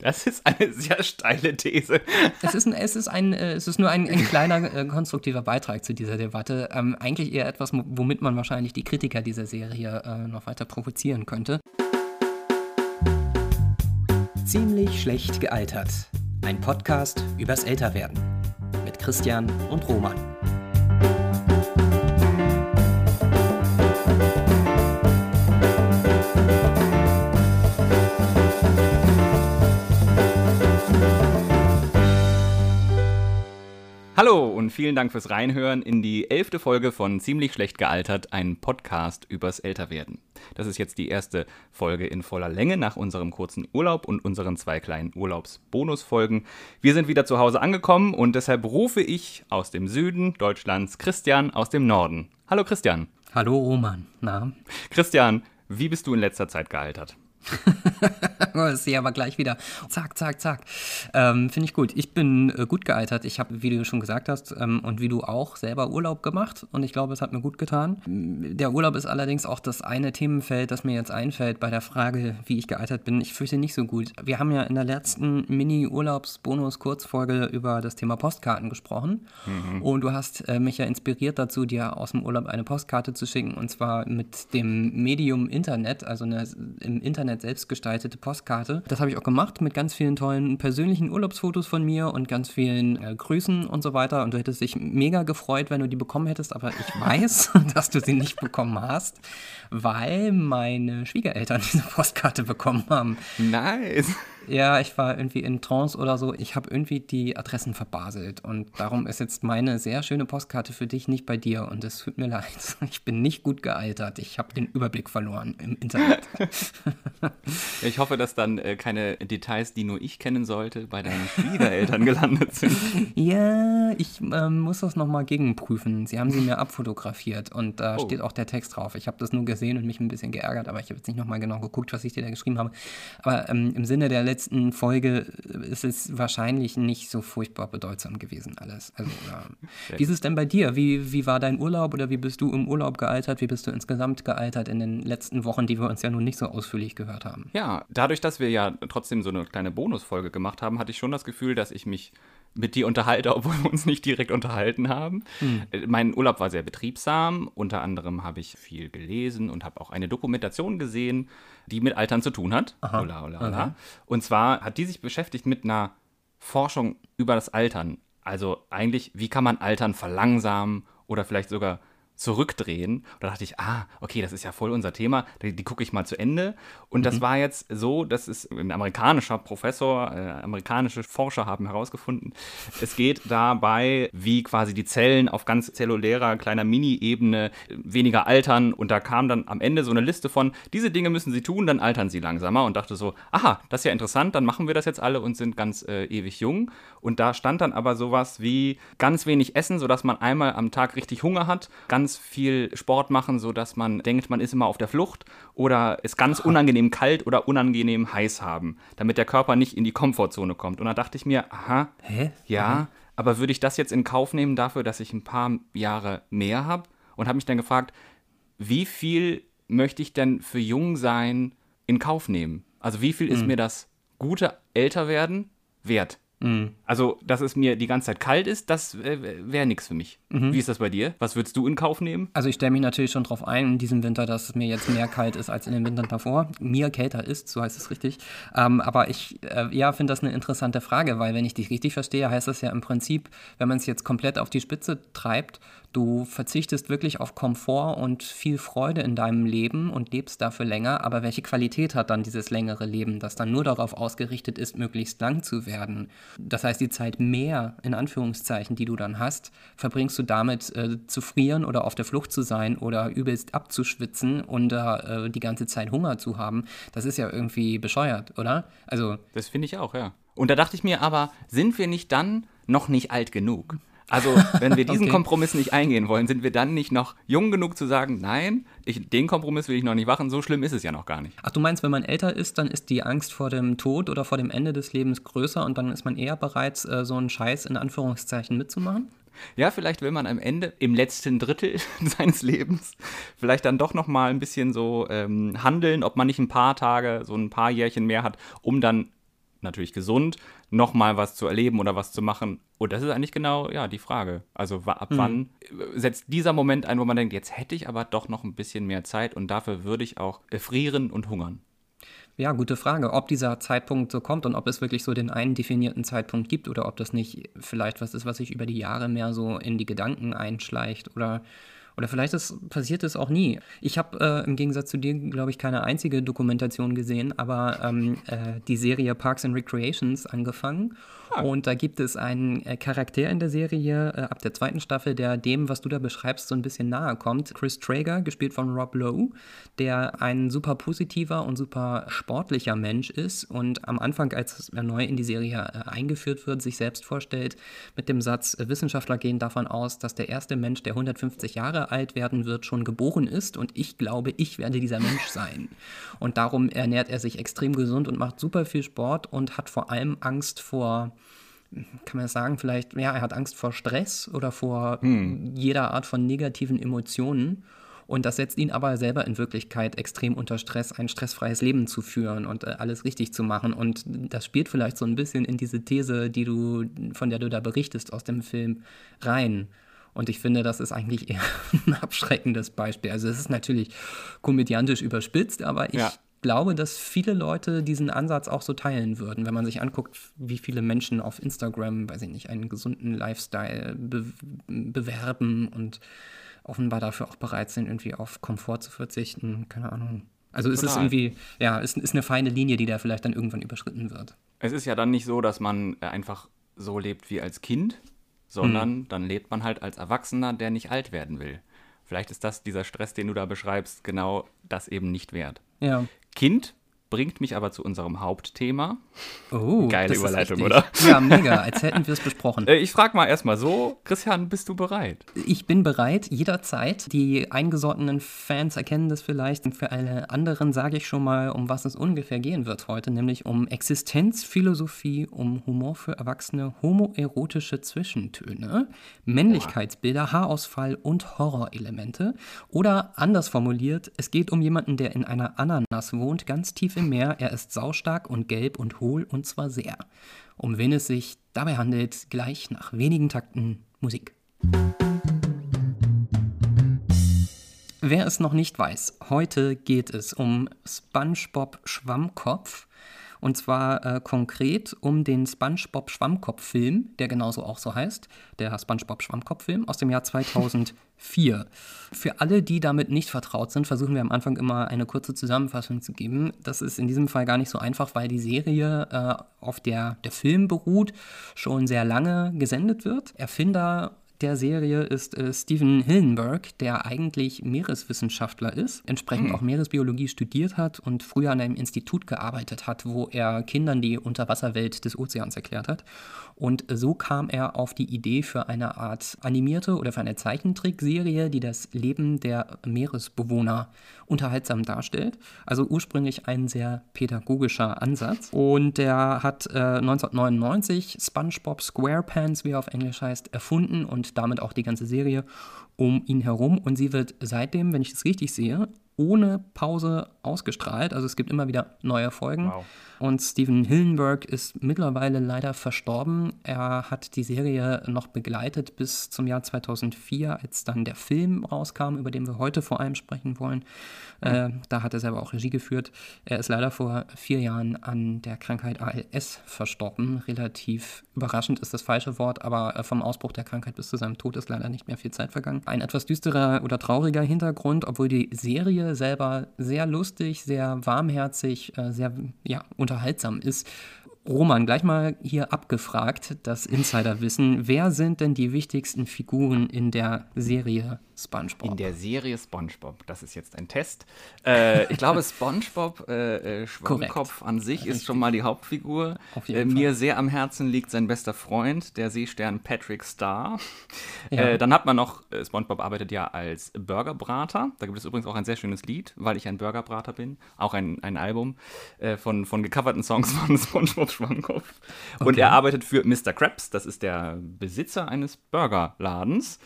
Das ist eine sehr steile These. Es ist, ein, es ist, ein, äh, es ist nur ein, ein kleiner äh, konstruktiver Beitrag zu dieser Debatte. Ähm, eigentlich eher etwas, womit man wahrscheinlich die Kritiker dieser Serie äh, noch weiter provozieren könnte. Ziemlich schlecht gealtert. Ein Podcast übers Älterwerden. Mit Christian und Roman. Hallo und vielen Dank fürs Reinhören in die elfte Folge von Ziemlich schlecht gealtert, ein Podcast übers Älterwerden. Das ist jetzt die erste Folge in voller Länge nach unserem kurzen Urlaub und unseren zwei kleinen Urlaubsbonusfolgen. Wir sind wieder zu Hause angekommen und deshalb rufe ich aus dem Süden Deutschlands Christian aus dem Norden. Hallo Christian. Hallo Roman. Na? Christian, wie bist du in letzter Zeit gealtert? das sehe aber gleich wieder. Zack, zack, zack. Ähm, Finde ich gut. Ich bin äh, gut gealtert. Ich habe, wie du schon gesagt hast, ähm, und wie du auch, selber Urlaub gemacht. Und ich glaube, es hat mir gut getan. Der Urlaub ist allerdings auch das eine Themenfeld, das mir jetzt einfällt bei der Frage, wie ich gealtert bin. Ich fürchte nicht so gut. Wir haben ja in der letzten Mini-Urlaubs-Bonus-Kurzfolge über das Thema Postkarten gesprochen. Mhm. Und du hast äh, mich ja inspiriert dazu, dir aus dem Urlaub eine Postkarte zu schicken. Und zwar mit dem Medium Internet, also eine, im Internet Internet selbst gestaltete Postkarte. Das habe ich auch gemacht mit ganz vielen tollen persönlichen Urlaubsfotos von mir und ganz vielen äh, Grüßen und so weiter. Und du hättest dich mega gefreut, wenn du die bekommen hättest, aber ich weiß, dass du sie nicht bekommen hast, weil meine Schwiegereltern diese Postkarte bekommen haben. Nice. Ja, ich war irgendwie in Trance oder so. Ich habe irgendwie die Adressen verbaselt. Und darum ist jetzt meine sehr schöne Postkarte für dich nicht bei dir. Und es tut mir leid. Ich bin nicht gut gealtert. Ich habe den Überblick verloren im Internet. ich hoffe, dass dann äh, keine Details, die nur ich kennen sollte, bei deinen Schwiegereltern gelandet sind. Ja, ich äh, muss das nochmal gegenprüfen. Sie haben sie mir abfotografiert. Und da oh. steht auch der Text drauf. Ich habe das nur gesehen und mich ein bisschen geärgert. Aber ich habe jetzt nicht nochmal genau geguckt, was ich dir da geschrieben habe. Aber ähm, im Sinne der letzten letzten Folge ist es wahrscheinlich nicht so furchtbar bedeutsam gewesen alles. Also, ja. Wie ist es denn bei dir? Wie, wie war dein Urlaub oder wie bist du im Urlaub gealtert? Wie bist du insgesamt gealtert in den letzten Wochen, die wir uns ja nun nicht so ausführlich gehört haben? Ja, dadurch, dass wir ja trotzdem so eine kleine Bonusfolge gemacht haben, hatte ich schon das Gefühl, dass ich mich mit dir unterhalte, obwohl wir uns nicht direkt unterhalten haben. Hm. Mein Urlaub war sehr betriebsam. Unter anderem habe ich viel gelesen und habe auch eine Dokumentation gesehen die mit Altern zu tun hat. Aha. Ola, ola, ola. Und zwar hat die sich beschäftigt mit einer Forschung über das Altern. Also eigentlich, wie kann man Altern verlangsamen oder vielleicht sogar zurückdrehen. Und da dachte ich, ah, okay, das ist ja voll unser Thema, die, die gucke ich mal zu Ende. Und mhm. das war jetzt so, das ist ein amerikanischer Professor, äh, amerikanische Forscher haben herausgefunden, es geht dabei, wie quasi die Zellen auf ganz zellulärer, kleiner Mini-Ebene weniger altern. Und da kam dann am Ende so eine Liste von, diese Dinge müssen sie tun, dann altern sie langsamer. Und dachte so, aha, das ist ja interessant, dann machen wir das jetzt alle und sind ganz äh, ewig jung. Und da stand dann aber sowas wie ganz wenig essen, sodass man einmal am Tag richtig Hunger hat, ganz ganz viel Sport machen, sodass man denkt, man ist immer auf der Flucht oder es ganz unangenehm kalt oder unangenehm heiß haben, damit der Körper nicht in die Komfortzone kommt. Und da dachte ich mir, aha, Hä? ja, aha. aber würde ich das jetzt in Kauf nehmen dafür, dass ich ein paar Jahre mehr habe? Und habe mich dann gefragt, wie viel möchte ich denn für jung sein in Kauf nehmen? Also wie viel ist mhm. mir das gute Älterwerden wert? Mhm. Also, dass es mir die ganze Zeit kalt ist, das äh, wäre nichts für mich. Mhm. Wie ist das bei dir? Was würdest du in Kauf nehmen? Also, ich stelle mich natürlich schon darauf ein, in diesem Winter, dass es mir jetzt mehr kalt ist als in den Wintern davor. Mir kälter ist, so heißt es richtig. Ähm, aber ich äh, ja, finde das eine interessante Frage, weil, wenn ich dich richtig verstehe, heißt das ja im Prinzip, wenn man es jetzt komplett auf die Spitze treibt, Du verzichtest wirklich auf Komfort und viel Freude in deinem Leben und lebst dafür länger, aber welche Qualität hat dann dieses längere Leben, das dann nur darauf ausgerichtet ist, möglichst lang zu werden? Das heißt, die Zeit mehr, in Anführungszeichen, die du dann hast, verbringst du damit äh, zu frieren oder auf der Flucht zu sein oder übelst abzuschwitzen und äh, die ganze Zeit Hunger zu haben. Das ist ja irgendwie bescheuert, oder? Also. Das finde ich auch, ja. Und da dachte ich mir aber, sind wir nicht dann noch nicht alt genug? Also, wenn wir diesen okay. Kompromiss nicht eingehen wollen, sind wir dann nicht noch jung genug zu sagen, nein, ich, den Kompromiss will ich noch nicht machen, so schlimm ist es ja noch gar nicht. Ach, du meinst, wenn man älter ist, dann ist die Angst vor dem Tod oder vor dem Ende des Lebens größer und dann ist man eher bereit, äh, so einen Scheiß in Anführungszeichen mitzumachen? Ja, vielleicht will man am Ende, im letzten Drittel seines Lebens, vielleicht dann doch noch mal ein bisschen so ähm, handeln, ob man nicht ein paar Tage, so ein paar Jährchen mehr hat, um dann natürlich gesund, nochmal was zu erleben oder was zu machen. Und das ist eigentlich genau ja die Frage. Also ab mhm. wann setzt dieser Moment ein, wo man denkt, jetzt hätte ich aber doch noch ein bisschen mehr Zeit und dafür würde ich auch frieren und hungern. Ja, gute Frage, ob dieser Zeitpunkt so kommt und ob es wirklich so den einen definierten Zeitpunkt gibt oder ob das nicht vielleicht was ist, was sich über die Jahre mehr so in die Gedanken einschleicht oder oder vielleicht ist, passiert es auch nie. Ich habe äh, im Gegensatz zu dir, glaube ich, keine einzige Dokumentation gesehen, aber ähm, äh, die Serie Parks and Recreations angefangen. Ah. Und da gibt es einen äh, Charakter in der Serie äh, ab der zweiten Staffel, der dem, was du da beschreibst, so ein bisschen nahe kommt. Chris Traeger, gespielt von Rob Lowe, der ein super positiver und super sportlicher Mensch ist und am Anfang, als er neu in die Serie äh, eingeführt wird, sich selbst vorstellt mit dem Satz, äh, Wissenschaftler gehen davon aus, dass der erste Mensch, der 150 Jahre alt werden wird, schon geboren ist und ich glaube, ich werde dieser Mensch sein. Und darum ernährt er sich extrem gesund und macht super viel Sport und hat vor allem Angst vor kann man sagen, vielleicht, ja, er hat Angst vor Stress oder vor hm. jeder Art von negativen Emotionen. Und das setzt ihn aber selber in Wirklichkeit extrem unter Stress, ein stressfreies Leben zu führen und äh, alles richtig zu machen. Und das spielt vielleicht so ein bisschen in diese These, die du, von der du da berichtest aus dem Film, rein. Und ich finde, das ist eigentlich eher ein abschreckendes Beispiel. Also es ist natürlich komödiantisch überspitzt, aber ich ja. Glaube, dass viele Leute diesen Ansatz auch so teilen würden, wenn man sich anguckt, wie viele Menschen auf Instagram, weiß ich nicht, einen gesunden Lifestyle be bewerben und offenbar dafür auch bereit sind, irgendwie auf Komfort zu verzichten. Keine Ahnung. Also ist es irgendwie, ja, ist, ist eine feine Linie, die da vielleicht dann irgendwann überschritten wird. Es ist ja dann nicht so, dass man einfach so lebt wie als Kind, sondern hm. dann lebt man halt als Erwachsener, der nicht alt werden will. Vielleicht ist das dieser Stress, den du da beschreibst, genau das eben nicht wert. Ja. Kind bringt mich aber zu unserem Hauptthema. Oh, geile Überleitung, oder? Ja, mega, als hätten wir es besprochen. Äh, ich frage mal erstmal so, Christian, bist du bereit? Ich bin bereit, jederzeit. Die eingesottenen Fans erkennen das vielleicht. Und für alle anderen sage ich schon mal, um was es ungefähr gehen wird heute, nämlich um Existenzphilosophie, um Humor für Erwachsene, homoerotische Zwischentöne, Männlichkeitsbilder, Haarausfall und Horrorelemente. Oder anders formuliert, es geht um jemanden, der in einer Ananas wohnt, ganz tief im Meer. Er ist saustark und gelb und hohl und zwar sehr. Um wen es sich dabei handelt, gleich nach wenigen Takten Musik. Wer es noch nicht weiß, heute geht es um SpongeBob Schwammkopf. Und zwar äh, konkret um den SpongeBob Schwammkopf-Film, der genauso auch so heißt, der SpongeBob Schwammkopf-Film aus dem Jahr 2004. Für alle, die damit nicht vertraut sind, versuchen wir am Anfang immer eine kurze Zusammenfassung zu geben. Das ist in diesem Fall gar nicht so einfach, weil die Serie, äh, auf der der Film beruht, schon sehr lange gesendet wird. Erfinder der Serie ist äh, Steven Hillenberg, der eigentlich Meereswissenschaftler ist, entsprechend mhm. auch Meeresbiologie studiert hat und früher an einem Institut gearbeitet hat, wo er Kindern die Unterwasserwelt des Ozeans erklärt hat. Und so kam er auf die Idee für eine Art animierte oder für eine Zeichentrickserie, die das Leben der Meeresbewohner unterhaltsam darstellt. Also ursprünglich ein sehr pädagogischer Ansatz. Und der hat äh, 1999 SpongeBob SquarePants, wie er auf Englisch heißt, erfunden und damit auch die ganze Serie um ihn herum. Und sie wird seitdem, wenn ich das richtig sehe, ohne Pause ausgestrahlt. Also es gibt immer wieder neue Folgen. Wow. Und Steven Hillenberg ist mittlerweile leider verstorben. Er hat die Serie noch begleitet bis zum Jahr 2004, als dann der Film rauskam, über den wir heute vor allem sprechen wollen. Äh, da hat er selber auch Regie geführt. Er ist leider vor vier Jahren an der Krankheit ALS verstorben. Relativ überraschend ist das falsche Wort, aber äh, vom Ausbruch der Krankheit bis zu seinem Tod ist leider nicht mehr viel Zeit vergangen. Ein etwas düsterer oder trauriger Hintergrund, obwohl die Serie selber sehr lustig, sehr warmherzig, äh, sehr ja, unterhaltsam ist. Roman, gleich mal hier abgefragt, das Insiderwissen. Wer sind denn die wichtigsten Figuren in der Serie SpongeBob. In der Serie SpongeBob. Das ist jetzt ein Test. Äh, ich glaube, SpongeBob äh, äh Schwammkopf an sich Richtig. ist schon mal die Hauptfigur. Äh, mir sehr am Herzen liegt sein bester Freund, der Seestern Patrick Star. Ja. Äh, dann hat man noch, äh, SpongeBob arbeitet ja als Burgerbrater. Da gibt es übrigens auch ein sehr schönes Lied, weil ich ein Burgerbrater bin. Auch ein, ein Album von, von gecoverten Songs von SpongeBob Schwammkopf. Okay. Und er arbeitet für Mr. Krabs. Das ist der Besitzer eines Burgerladens.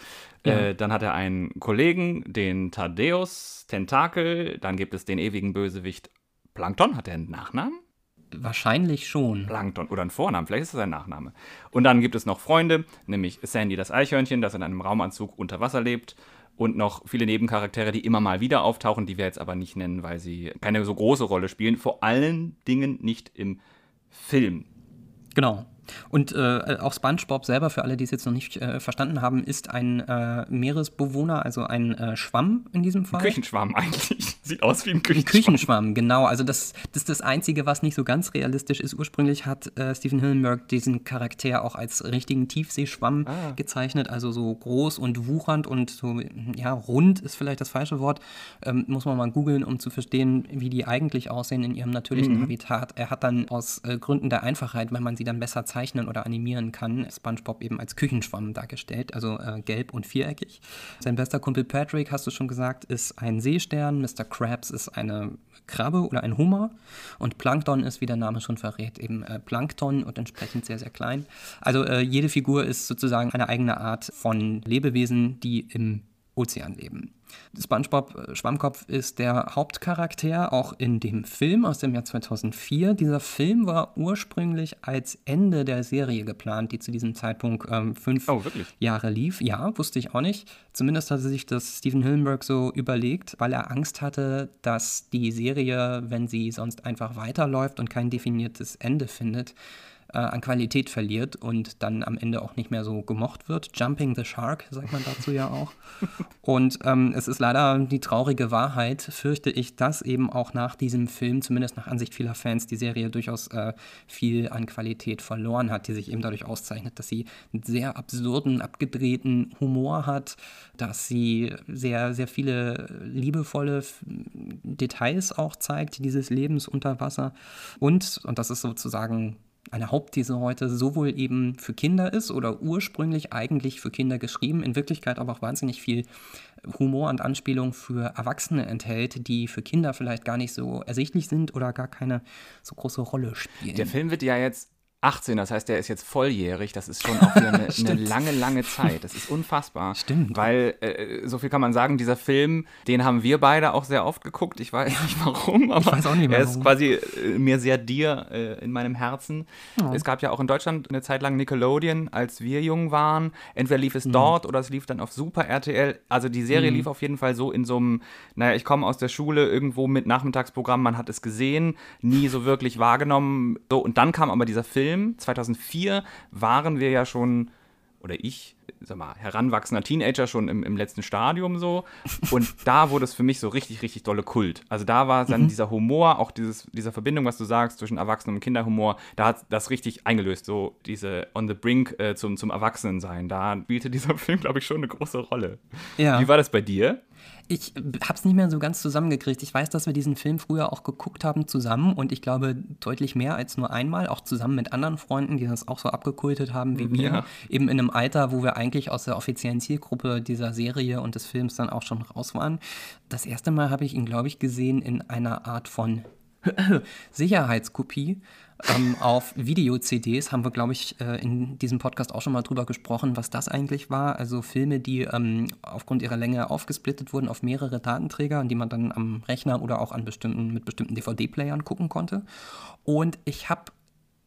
Ja. Äh, dann hat er einen Kollegen, den Thaddeus Tentakel. Dann gibt es den ewigen Bösewicht Plankton. Hat er einen Nachnamen? Wahrscheinlich schon. Plankton oder ein Vornamen, vielleicht ist das ein Nachname. Und dann gibt es noch Freunde, nämlich Sandy das Eichhörnchen, das in einem Raumanzug unter Wasser lebt. Und noch viele Nebencharaktere, die immer mal wieder auftauchen, die wir jetzt aber nicht nennen, weil sie keine so große Rolle spielen. Vor allen Dingen nicht im Film. Genau. Und äh, auch SpongeBob selber, für alle, die es jetzt noch nicht äh, verstanden haben, ist ein äh, Meeresbewohner, also ein äh, Schwamm in diesem Fall. Ein Küchenschwamm eigentlich. Sieht aus wie ein Küchenschwamm. Ein Küchenschwamm, genau. Also das, das ist das Einzige, was nicht so ganz realistisch ist. Ursprünglich hat äh, Stephen Hillenberg diesen Charakter auch als richtigen Tiefseeschwamm ah. gezeichnet, also so groß und wuchernd und so, ja, rund ist vielleicht das falsche Wort. Ähm, muss man mal googeln, um zu verstehen, wie die eigentlich aussehen in ihrem natürlichen mhm. Habitat. Er hat dann aus äh, Gründen der Einfachheit, weil man sie dann besser zeigt, zeichnen oder animieren kann, SpongeBob eben als Küchenschwamm dargestellt, also äh, gelb und viereckig. Sein bester Kumpel Patrick, hast du schon gesagt, ist ein Seestern, Mr. Krabs ist eine Krabbe oder ein Hummer und Plankton ist, wie der Name schon verrät, eben äh, Plankton und entsprechend sehr, sehr klein. Also äh, jede Figur ist sozusagen eine eigene Art von Lebewesen, die im Ozean leben. SpongeBob äh, Schwammkopf ist der Hauptcharakter auch in dem Film aus dem Jahr 2004. Dieser Film war ursprünglich als Ende der Serie geplant, die zu diesem Zeitpunkt ähm, fünf oh, Jahre lief. Ja, wusste ich auch nicht. Zumindest hatte sich das Stephen Hillenberg so überlegt, weil er Angst hatte, dass die Serie, wenn sie sonst einfach weiterläuft und kein definiertes Ende findet, äh, an Qualität verliert und dann am Ende auch nicht mehr so gemocht wird. Jumping the Shark, sagt man dazu ja auch. Und ähm, es ist leider die traurige Wahrheit, fürchte ich, dass eben auch nach diesem Film, zumindest nach Ansicht vieler Fans, die Serie durchaus äh, viel an Qualität verloren hat, die sich eben dadurch auszeichnet, dass sie einen sehr absurden, abgedrehten Humor hat, dass sie sehr, sehr viele liebevolle Details auch zeigt, dieses Lebens unter Wasser. Und, und das ist sozusagen eine Hauptthese heute sowohl eben für Kinder ist oder ursprünglich eigentlich für Kinder geschrieben, in Wirklichkeit aber auch wahnsinnig viel Humor und Anspielung für Erwachsene enthält, die für Kinder vielleicht gar nicht so ersichtlich sind oder gar keine so große Rolle spielen. Der Film wird ja jetzt 18, das heißt, der ist jetzt volljährig. Das ist schon auch wieder eine, eine lange, lange Zeit. Das ist unfassbar. Stimmt. Weil, äh, so viel kann man sagen, dieser Film, den haben wir beide auch sehr oft geguckt. Ich weiß nicht warum, aber ich weiß auch nicht mehr, er ist quasi äh, mir sehr dir äh, in meinem Herzen. Oh. Es gab ja auch in Deutschland eine Zeit lang Nickelodeon, als wir jung waren. Entweder lief es mhm. dort oder es lief dann auf Super RTL. Also die Serie mhm. lief auf jeden Fall so in so einem, naja, ich komme aus der Schule irgendwo mit Nachmittagsprogramm, man hat es gesehen, nie so wirklich wahrgenommen. So, und dann kam aber dieser Film Film. 2004 waren wir ja schon, oder ich, sag mal, heranwachsender Teenager schon im, im letzten Stadium so. Und da wurde es für mich so richtig, richtig dolle Kult. Also da war dann mhm. dieser Humor, auch dieses, dieser Verbindung, was du sagst, zwischen Erwachsenen und Kinderhumor, da hat das richtig eingelöst, so diese On the Brink äh, zum, zum Erwachsenensein. Da spielte dieser Film, glaube ich, schon eine große Rolle. Ja. Wie war das bei dir? Ich habe es nicht mehr so ganz zusammengekriegt. Ich weiß, dass wir diesen Film früher auch geguckt haben zusammen und ich glaube deutlich mehr als nur einmal, auch zusammen mit anderen Freunden, die das auch so abgekultet haben wie wir. Ja. Eben in einem Alter, wo wir eigentlich aus der offiziellen Zielgruppe dieser Serie und des Films dann auch schon raus waren. Das erste Mal habe ich ihn, glaube ich, gesehen in einer Art von Sicherheitskopie ähm, auf Video-CDs haben wir, glaube ich, äh, in diesem Podcast auch schon mal drüber gesprochen, was das eigentlich war. Also Filme, die ähm, aufgrund ihrer Länge aufgesplittet wurden auf mehrere Datenträger, an die man dann am Rechner oder auch an bestimmten, mit bestimmten DVD-Playern gucken konnte. Und ich habe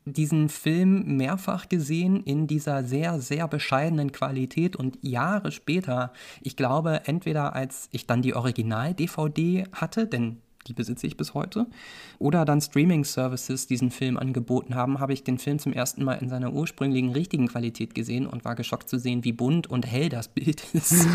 diesen Film mehrfach gesehen in dieser sehr, sehr bescheidenen Qualität und Jahre später, ich glaube, entweder als ich dann die Original-DVD hatte, denn die besitze ich bis heute. Oder dann Streaming-Services diesen Film angeboten haben, habe ich den Film zum ersten Mal in seiner ursprünglichen richtigen Qualität gesehen und war geschockt zu sehen, wie bunt und hell das Bild ist.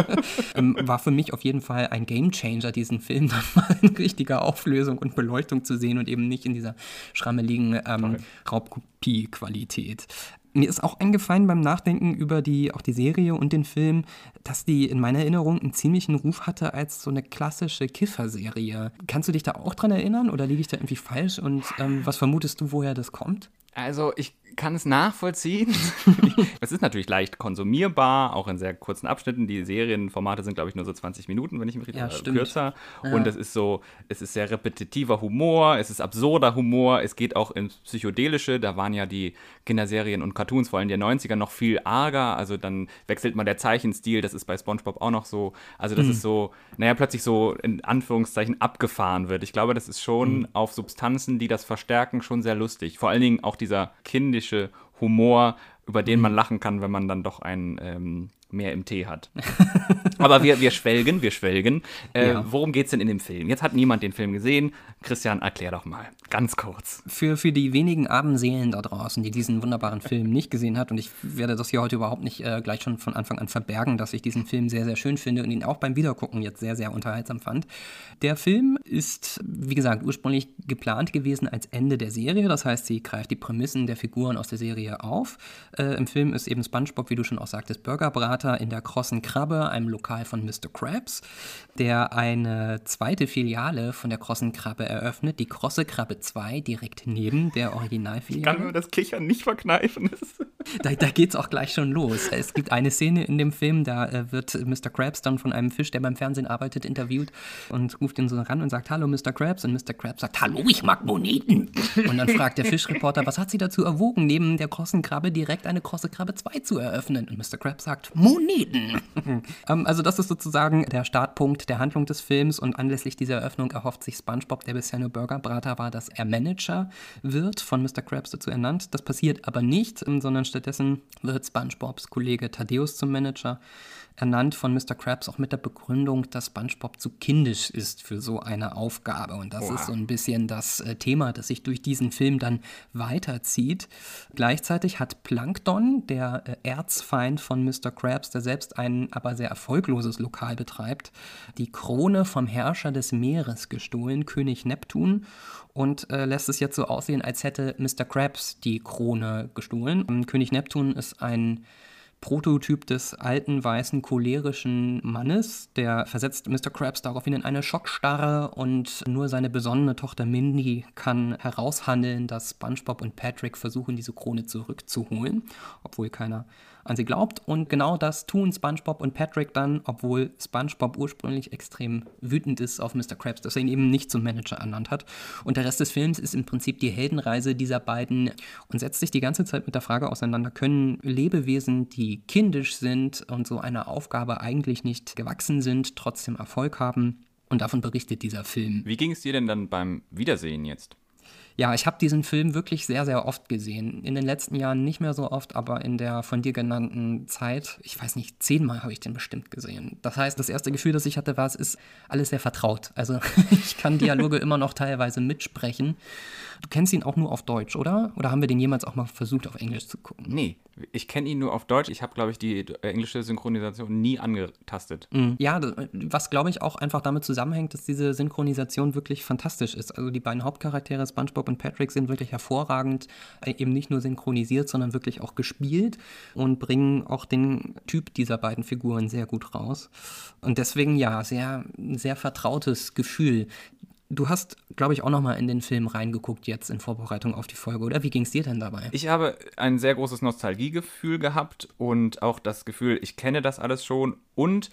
ähm, war für mich auf jeden Fall ein Gamechanger, diesen Film dann mal in richtiger Auflösung und Beleuchtung zu sehen und eben nicht in dieser schrammeligen ähm, Raubkopie-Qualität. Mir ist auch eingefallen beim Nachdenken über die, auch die Serie und den Film, dass die in meiner Erinnerung einen ziemlichen Ruf hatte als so eine klassische Kiffer-Serie. Kannst du dich da auch dran erinnern oder liege ich da irgendwie falsch? Und ähm, was vermutest du, woher das kommt? Also ich kann es nachvollziehen. es ist natürlich leicht konsumierbar, auch in sehr kurzen Abschnitten. Die Serienformate sind, glaube ich, nur so 20 Minuten, wenn ich mich richtig Ja, äh, stimmt. kürzer. Ja. Und es ist so, es ist sehr repetitiver Humor, es ist absurder Humor, es geht auch ins Psychedelische. Da waren ja die Kinderserien und Cartoons vor allem der 90er noch viel arger. Also dann wechselt mal der Zeichenstil, das ist bei SpongeBob auch noch so. Also Mhm. das ist so, naja, plötzlich so in Anführungszeichen abgefahren wird. Ich glaube, das ist schon Mhm. auf Substanzen, die das verstärken, schon sehr lustig. Vor allen Dingen auch dieser kindische Humor, über den man lachen kann, wenn man dann doch einen ähm, mehr im Tee hat. Aber wir, wir schwelgen, wir schwelgen. Äh, Ja. Worum geht's denn in dem Film? Jetzt hat niemand den Film gesehen. Christian, erklär doch mal, ganz kurz. Für, für die wenigen armen Seelen da draußen, die diesen wunderbaren Film nicht gesehen hat, und ich werde das hier heute überhaupt nicht äh, gleich schon von Anfang an verbergen, dass ich diesen Film sehr, sehr schön finde und ihn auch beim Wiedergucken jetzt sehr, sehr unterhaltsam fand. Der Film ist, wie gesagt, ursprünglich geplant gewesen als Ende der Serie. Das heißt, sie greift die Prämissen der Figuren aus der Serie auf. Äh, Im Film ist eben SpongeBob, wie du schon auch sagtest, Burgerbrater in der Krossen Krabbe, einem Lokal von Mr. Krabs, der eine zweite Filiale von der Krossen Krabbe eröffnet, die Krosse Krabbe 2, direkt neben der Kann Originalfiliale. mir das Kichern nicht verkneifen. Da, da geht's auch gleich schon los. Es gibt eine Szene in dem Film, da äh, wird Mr. Krabs dann von einem Fisch, der beim Fernsehen arbeitet, interviewt und ruft ihn so ran und sagt, hallo Mr. Krabs. Und Mr. Krabs sagt, hallo, ich mag Moneten. Und dann fragt der Fischreporter, was hat sie dazu erwogen, neben der krossen Krabbe direkt eine krosse Krabbe 2 zu eröffnen? Und Mr. Krabs sagt, Moneten. ähm, also das ist sozusagen der Startpunkt der Handlung des Films und anlässlich dieser Eröffnung erhofft sich SpongeBob, der bisher nur Burgerbrater war, dass er Manager wird, von Mr. Krabs dazu ernannt. Das passiert aber nicht, sondern stattdessen wird SpongeBobs Kollege Thaddeus zum Manager ernannt von Mr. Krabs auch mit der Begründung, dass SpongeBob zu kindisch ist für so eine Aufgabe. Und das Oha. ist so ein bisschen das äh, Thema, das sich durch diesen Film dann weiterzieht. Gleichzeitig hat Plankton, der äh, Erzfeind von Mr. Krabs, der selbst ein aber sehr erfolgloses Lokal betreibt, die Krone vom Herrscher des Meeres gestohlen, König Neptun, und äh, lässt es jetzt so aussehen, als hätte Mr. Krabs die Krone gestohlen. Ähm, König Neptun ist ein Prototyp des alten, weißen, cholerischen Mannes. Der versetzt Mr. Krabs daraufhin in eine Schockstarre und nur seine besonnene Tochter Mindy kann heraushandeln, dass SpongeBob und Patrick versuchen, diese Krone zurückzuholen, obwohl keiner an sie glaubt. Und genau das tun SpongeBob und Patrick dann, obwohl SpongeBob ursprünglich extrem wütend ist auf Mr. Krabs, dass er ihn eben nicht zum Manager ernannt hat. Und der Rest des Films ist im Prinzip die Heldenreise dieser beiden und setzt sich die ganze Zeit mit der Frage auseinander, können Lebewesen, die kindisch sind und so einer Aufgabe eigentlich nicht gewachsen sind, trotzdem Erfolg haben? Und davon berichtet dieser Film. Wie ging es dir denn dann beim Wiedersehen jetzt? Ja, ich habe diesen Film wirklich sehr, sehr oft gesehen. In den letzten Jahren nicht mehr so oft, aber in der von dir genannten Zeit, ich weiß nicht, zehnmal habe ich den bestimmt gesehen. Das heißt, das erste Gefühl, das ich hatte, war, es ist alles sehr vertraut. Also ich kann Dialoge immer noch teilweise mitsprechen. Du kennst ihn auch nur auf Deutsch, oder? Oder haben wir den jemals auch mal versucht, auf Englisch zu gucken? Nee, ich kenne ihn nur auf Deutsch. Ich habe, glaube ich, die englische Synchronisation nie angetastet. Ja, das- was glaube ich auch einfach damit zusammenhängt, dass diese Synchronisation wirklich fantastisch ist. Also die beiden Hauptcharaktere, SpongeBob und Patrick, sind wirklich hervorragend, äh, eben nicht nur synchronisiert, sondern wirklich auch gespielt und bringen auch den Typ dieser beiden Figuren sehr gut raus. Und deswegen ja, sehr, sehr vertrautes Gefühl. Du hast, glaube ich, auch noch mal in den Film reingeguckt jetzt in Vorbereitung auf die Folge, oder? Wie ging es dir denn dabei? Ich habe ein sehr großes Nostalgiegefühl gehabt und auch das Gefühl, ich kenne das alles schon und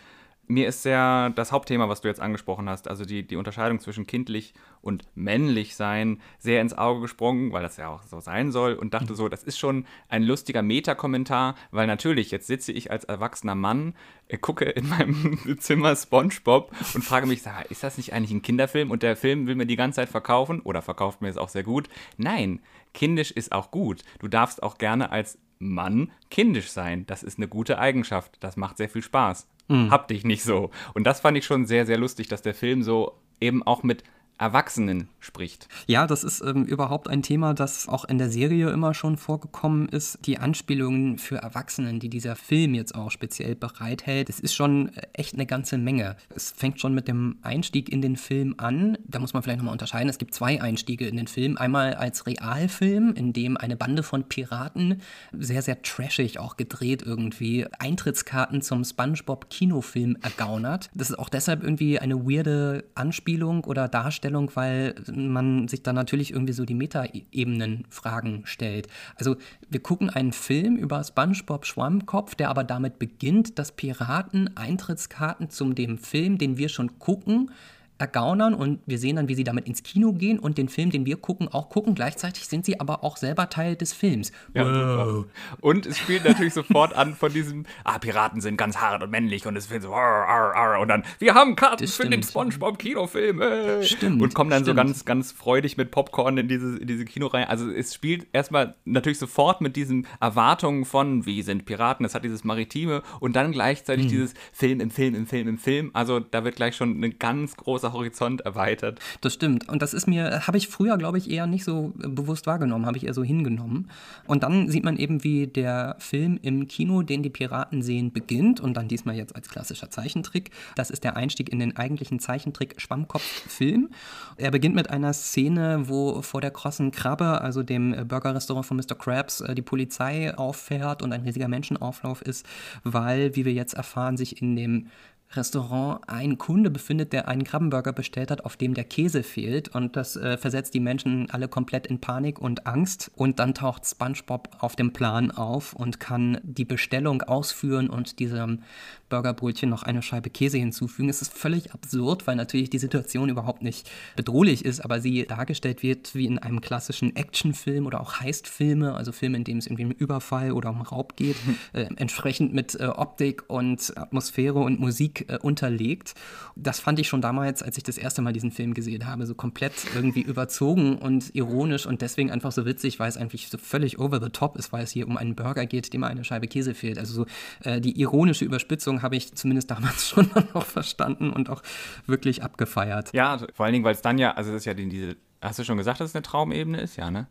mir ist sehr das Hauptthema, was du jetzt angesprochen hast, also die, die Unterscheidung zwischen kindlich und männlich sein, sehr ins Auge gesprungen, weil das ja auch so sein soll und dachte so, das ist schon ein lustiger Metakommentar, weil natürlich, jetzt sitze ich als erwachsener Mann, äh, gucke in meinem Zimmer SpongeBob und frage mich, sag, ist das nicht eigentlich ein Kinderfilm und der Film will mir die ganze Zeit verkaufen oder verkauft mir es auch sehr gut? Nein, kindisch ist auch gut. Du darfst auch gerne als Mann kindisch sein. Das ist eine gute Eigenschaft. Das macht sehr viel Spaß. Hab dich nicht so. Und das fand ich schon sehr, sehr lustig, dass der Film so eben auch mit Erwachsenen spricht. Ja, das ist ähm, überhaupt ein Thema, das auch in der Serie immer schon vorgekommen ist. Die Anspielungen für Erwachsenen, die dieser Film jetzt auch speziell bereithält, das ist schon äh, echt eine ganze Menge. Es fängt schon mit dem Einstieg in den Film an. Da muss man vielleicht nochmal unterscheiden. Es gibt zwei Einstiege in den Film. Einmal als Realfilm, in dem eine Bande von Piraten, sehr, sehr trashig auch gedreht irgendwie, Eintrittskarten zum SpongeBob-Kinofilm ergaunert. Das ist auch deshalb irgendwie eine weirde Anspielung oder Darstellung Bestellung, weil man sich da natürlich irgendwie so die Metaebenen-Fragen stellt. Also wir gucken einen Film über SpongeBob Schwammkopf, der aber damit beginnt, dass Piraten Eintrittskarten zum dem Film, den wir schon gucken, ergaunern und wir sehen dann, wie sie damit ins Kino gehen und den Film, den wir gucken, auch gucken. Gleichzeitig sind sie aber auch selber Teil des Films. Ja, wow. Und es spielt natürlich sofort an von diesem, ah, Piraten sind ganz hart und männlich und es wird so, arr, arr, arr, und dann, wir haben Karten für den Spongebob-Kinofilm. Äh. Stimmt. Und kommen dann stimmt. so ganz, ganz freudig mit Popcorn in diese, in diese Kinoreihe. Also es spielt erstmal natürlich sofort mit diesen Erwartungen von, wie sind Piraten, es hat dieses Maritime und dann gleichzeitig mhm. dieses Film im Film im Film im Film. Also da wird gleich schon eine ganz große unser Horizont erweitert. Das stimmt. Und das ist mir, habe ich früher, glaube ich, eher nicht so bewusst wahrgenommen, habe ich eher so hingenommen. Und dann sieht man eben, wie der Film im Kino, den die Piraten sehen, beginnt. Und dann diesmal jetzt als klassischer Zeichentrick. Das ist der Einstieg in den eigentlichen Zeichentrick-Schwammkopf-Film. Er beginnt mit einer Szene, wo vor der krossen Krabbe, also dem Burgerrestaurant von Mr. Krabs, äh, die Polizei auffährt und ein riesiger Menschenauflauf ist, weil, wie wir jetzt erfahren, sich in dem Restaurant ein Kunde befindet, der einen Krabbenburger bestellt hat, auf dem der Käse fehlt. Und das äh, versetzt die Menschen alle komplett in Panik und Angst. Und dann taucht SpongeBob auf dem Plan auf und kann die Bestellung ausführen und diesem Burgerbrötchen noch eine Scheibe Käse hinzufügen. Es ist völlig absurd, weil natürlich die Situation überhaupt nicht bedrohlich ist, aber sie dargestellt wird wie in einem klassischen Actionfilm oder auch Heistfilme, also Filme, in denen es irgendwie um Überfall oder um Raub geht, äh, entsprechend mit äh, Optik und Atmosphäre und Musik äh, unterlegt. Das fand ich schon damals, als ich das erste Mal diesen Film gesehen habe, so komplett irgendwie überzogen und ironisch und deswegen einfach so witzig, weil es eigentlich so völlig over the top ist, weil es hier um einen Burger geht, dem eine Scheibe Käse fehlt. Also so äh, die ironische Überspitzung habe ich zumindest damals schon noch verstanden und auch wirklich abgefeiert. Ja, vor allen Dingen, weil es dann ja, also das ist ja die, diese Hast du schon gesagt, dass es eine Traumebene ist? Ja, ne?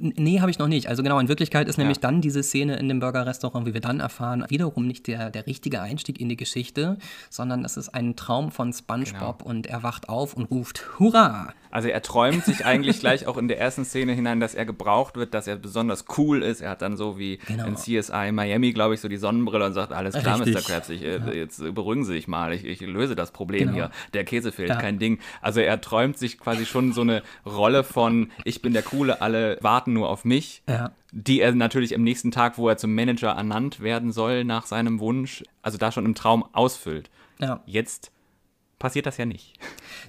Nee, habe ich noch nicht. Also genau, in Wirklichkeit ist ja. nämlich dann diese Szene in dem Burger-Restaurant, wie wir dann erfahren, wiederum nicht der, der richtige Einstieg in die Geschichte, sondern es ist ein Traum von SpongeBob genau. und er wacht auf und ruft Hurra! Also er träumt sich eigentlich gleich auch in der ersten Szene hinein, dass er gebraucht wird, dass er besonders cool ist. Er hat dann so wie genau. in CSI Miami, glaube ich, so die Sonnenbrille und sagt, alles klar, Richtig. Mr. Krabs, ich, äh, ja. jetzt beruhigen Sie sich mal, ich, ich löse das Problem genau. hier. Der Käse fehlt, ja. kein Ding. Also er träumt sich quasi schon so eine Rolle von, ich bin der Coole, alle warten nur auf mich. Ja. Die er natürlich im nächsten Tag, wo er zum Manager ernannt werden soll, nach seinem Wunsch, also da schon im Traum ausfüllt. Ja. Jetzt passiert das ja nicht.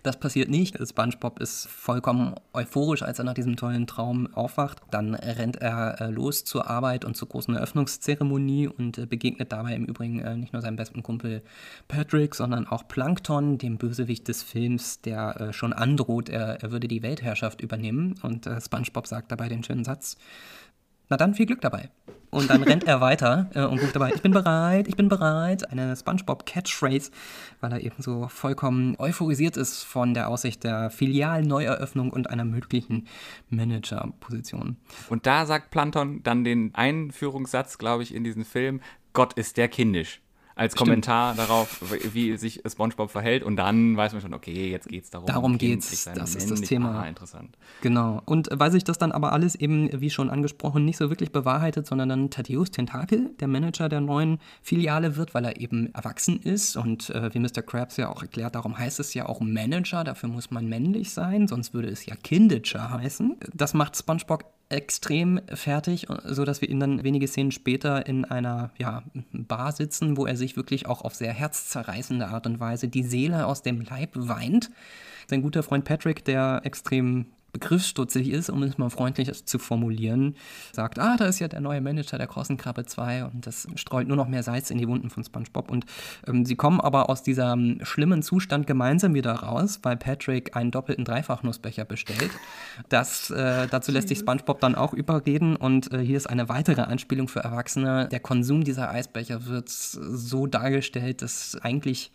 Das passiert nicht. SpongeBob ist vollkommen euphorisch, als er nach diesem tollen Traum aufwacht. Dann rennt er äh, los zur Arbeit und zur großen Eröffnungszeremonie und äh, begegnet dabei im Übrigen äh, nicht nur seinem besten Kumpel Patrick, sondern auch Plankton, dem Bösewicht des Films, der schon androht, er, er würde die Weltherrschaft übernehmen. Und SpongeBob sagt dabei den schönen Satz: Na dann viel Glück dabei. Und dann rennt er weiter äh, und ruft dabei, ich bin bereit, ich bin bereit. Eine SpongeBob-Catchphrase, weil er eben so vollkommen euphorisiert ist von der Aussicht der Filialneueröffnung und einer möglichen Manager-Position. Und da sagt Planton dann den Einführungssatz, glaube ich, in diesen Film, Gott ist der kindisch als Stimmt. Kommentar darauf, wie sich SpongeBob verhält und dann weiß man schon, okay, jetzt geht's darum. Darum geht's, das ist das Thema. Ah, interessant. Genau. Und weil sich das dann aber alles eben, wie schon angesprochen, nicht so wirklich bewahrheitet, sondern dann Thaddeus Tentakel, der Manager der neuen Filiale wird, weil er eben erwachsen ist und äh, wie Mr. Krabs ja auch erklärt, darum heißt es ja auch Manager, dafür muss man männlich sein, sonst würde es ja Kindager heißen. Das macht SpongeBob extrem fertig, sodass wir ihn dann wenige Szenen später in einer ja, Bar sitzen, wo er sich wirklich auch auf sehr herzzerreißende Art und Weise die Seele aus dem Leib weint. Sein guter Freund Patrick, der extrem begriffsstutzig ist, um es mal freundlich zu formulieren, sagt, ah, da ist ja der neue Manager der Krossenkrabbe 2 und das streut nur noch mehr Salz in die Wunden von SpongeBob. Und ähm, sie kommen aber aus diesem schlimmen Zustand gemeinsam wieder raus, weil Patrick einen doppelten Dreifachnussbecher bestellt. Das, äh, dazu lässt sich SpongeBob dann auch überreden und äh, hier ist eine weitere Anspielung für Erwachsene. Der Konsum dieser Eisbecher wird so dargestellt, dass eigentlich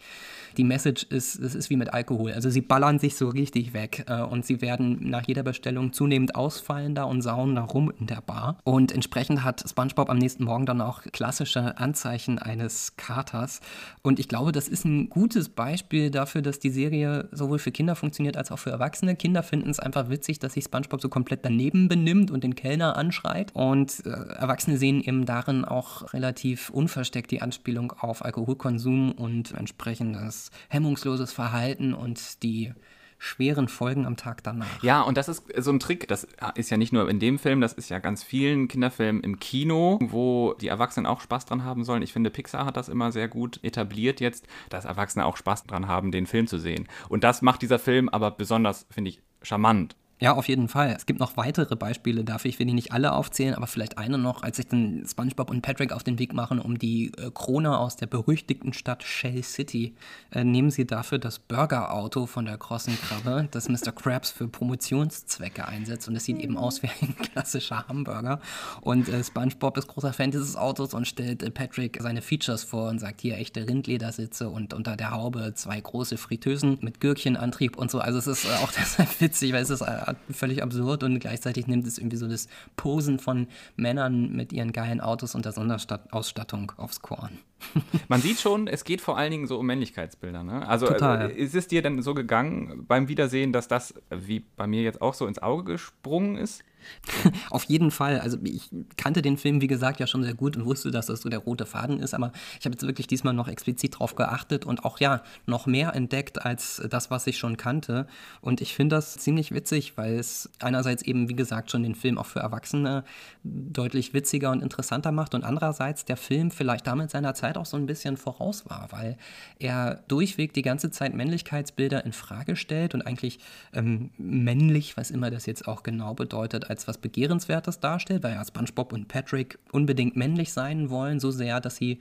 die Message ist, es ist wie mit Alkohol. Also sie ballern sich so richtig weg äh, und sie werden nach jeder Bestellung zunehmend ausfallender und sauender rum in der Bar. Und entsprechend hat SpongeBob am nächsten Morgen dann auch klassische Anzeichen eines Katers. Und ich glaube, das ist ein gutes Beispiel dafür, dass die Serie sowohl für Kinder funktioniert als auch für Erwachsene. Kinder finden es einfach witzig, dass sich SpongeBob so komplett daneben benimmt und den Kellner anschreit. Und äh, Erwachsene sehen eben darin auch relativ unversteckt die Anspielung auf Alkoholkonsum und entsprechendes hemmungsloses Verhalten und die schweren Folgen am Tag danach. Ja, und das ist so ein Trick. Das ist ja nicht nur in dem Film, das ist ja ganz vielen Kinderfilmen im Kino, wo die Erwachsenen auch Spaß dran haben sollen. Ich finde, Pixar hat das immer sehr gut etabliert jetzt, dass Erwachsene auch Spaß dran haben, den Film zu sehen. Und das macht dieser Film aber besonders, finde ich, charmant. Ja, auf jeden Fall. Es gibt noch weitere Beispiele dafür. Ich will die nicht alle aufzählen, aber vielleicht eine noch, als sich dann SpongeBob und Patrick auf den Weg machen, um die äh, Krone aus der berüchtigten Stadt Shell City, äh, nehmen sie dafür das Burgerauto von der Krossenkrabbe, das Mr. Krabs für Promotionszwecke einsetzt. Und es sieht eben aus wie ein klassischer Hamburger. Und äh, SpongeBob ist großer Fan dieses Autos und stellt äh, Patrick seine Features vor und sagt, hier echte Rindledersitze und unter der Haube zwei große Fritteusen mit Gürkchenantrieb und so. Also es ist äh, auch deshalb witzig, weil es ist äh, völlig absurd und gleichzeitig nimmt es irgendwie so das Posen von Männern mit ihren geilen Autos und der Sonderausstattung aufs Korn. Man sieht schon, es geht vor allen Dingen so um Männlichkeitsbilder. Ne? Also Total. Äh, ist es dir denn so gegangen beim Wiedersehen, dass das, wie bei mir jetzt auch so ins Auge gesprungen ist? Auf jeden Fall. Also ich kannte den Film, wie gesagt, ja schon sehr gut und wusste, dass das so der rote Faden ist, aber ich habe jetzt wirklich diesmal noch explizit drauf geachtet und auch ja, noch mehr entdeckt als das, was ich schon kannte. Und ich finde das ziemlich witzig, weil es einerseits eben, wie gesagt, schon den Film auch für Erwachsene deutlich witziger und interessanter macht und andererseits der Film vielleicht damit seiner Zeit auch so ein bisschen voraus war, weil er durchweg die ganze Zeit Männlichkeitsbilder in Frage stellt und eigentlich ähm, männlich, was immer das jetzt auch genau bedeutet, als was Begehrenswertes darstellt, weil ja SpongeBob und Patrick unbedingt männlich sein wollen, so sehr, dass sie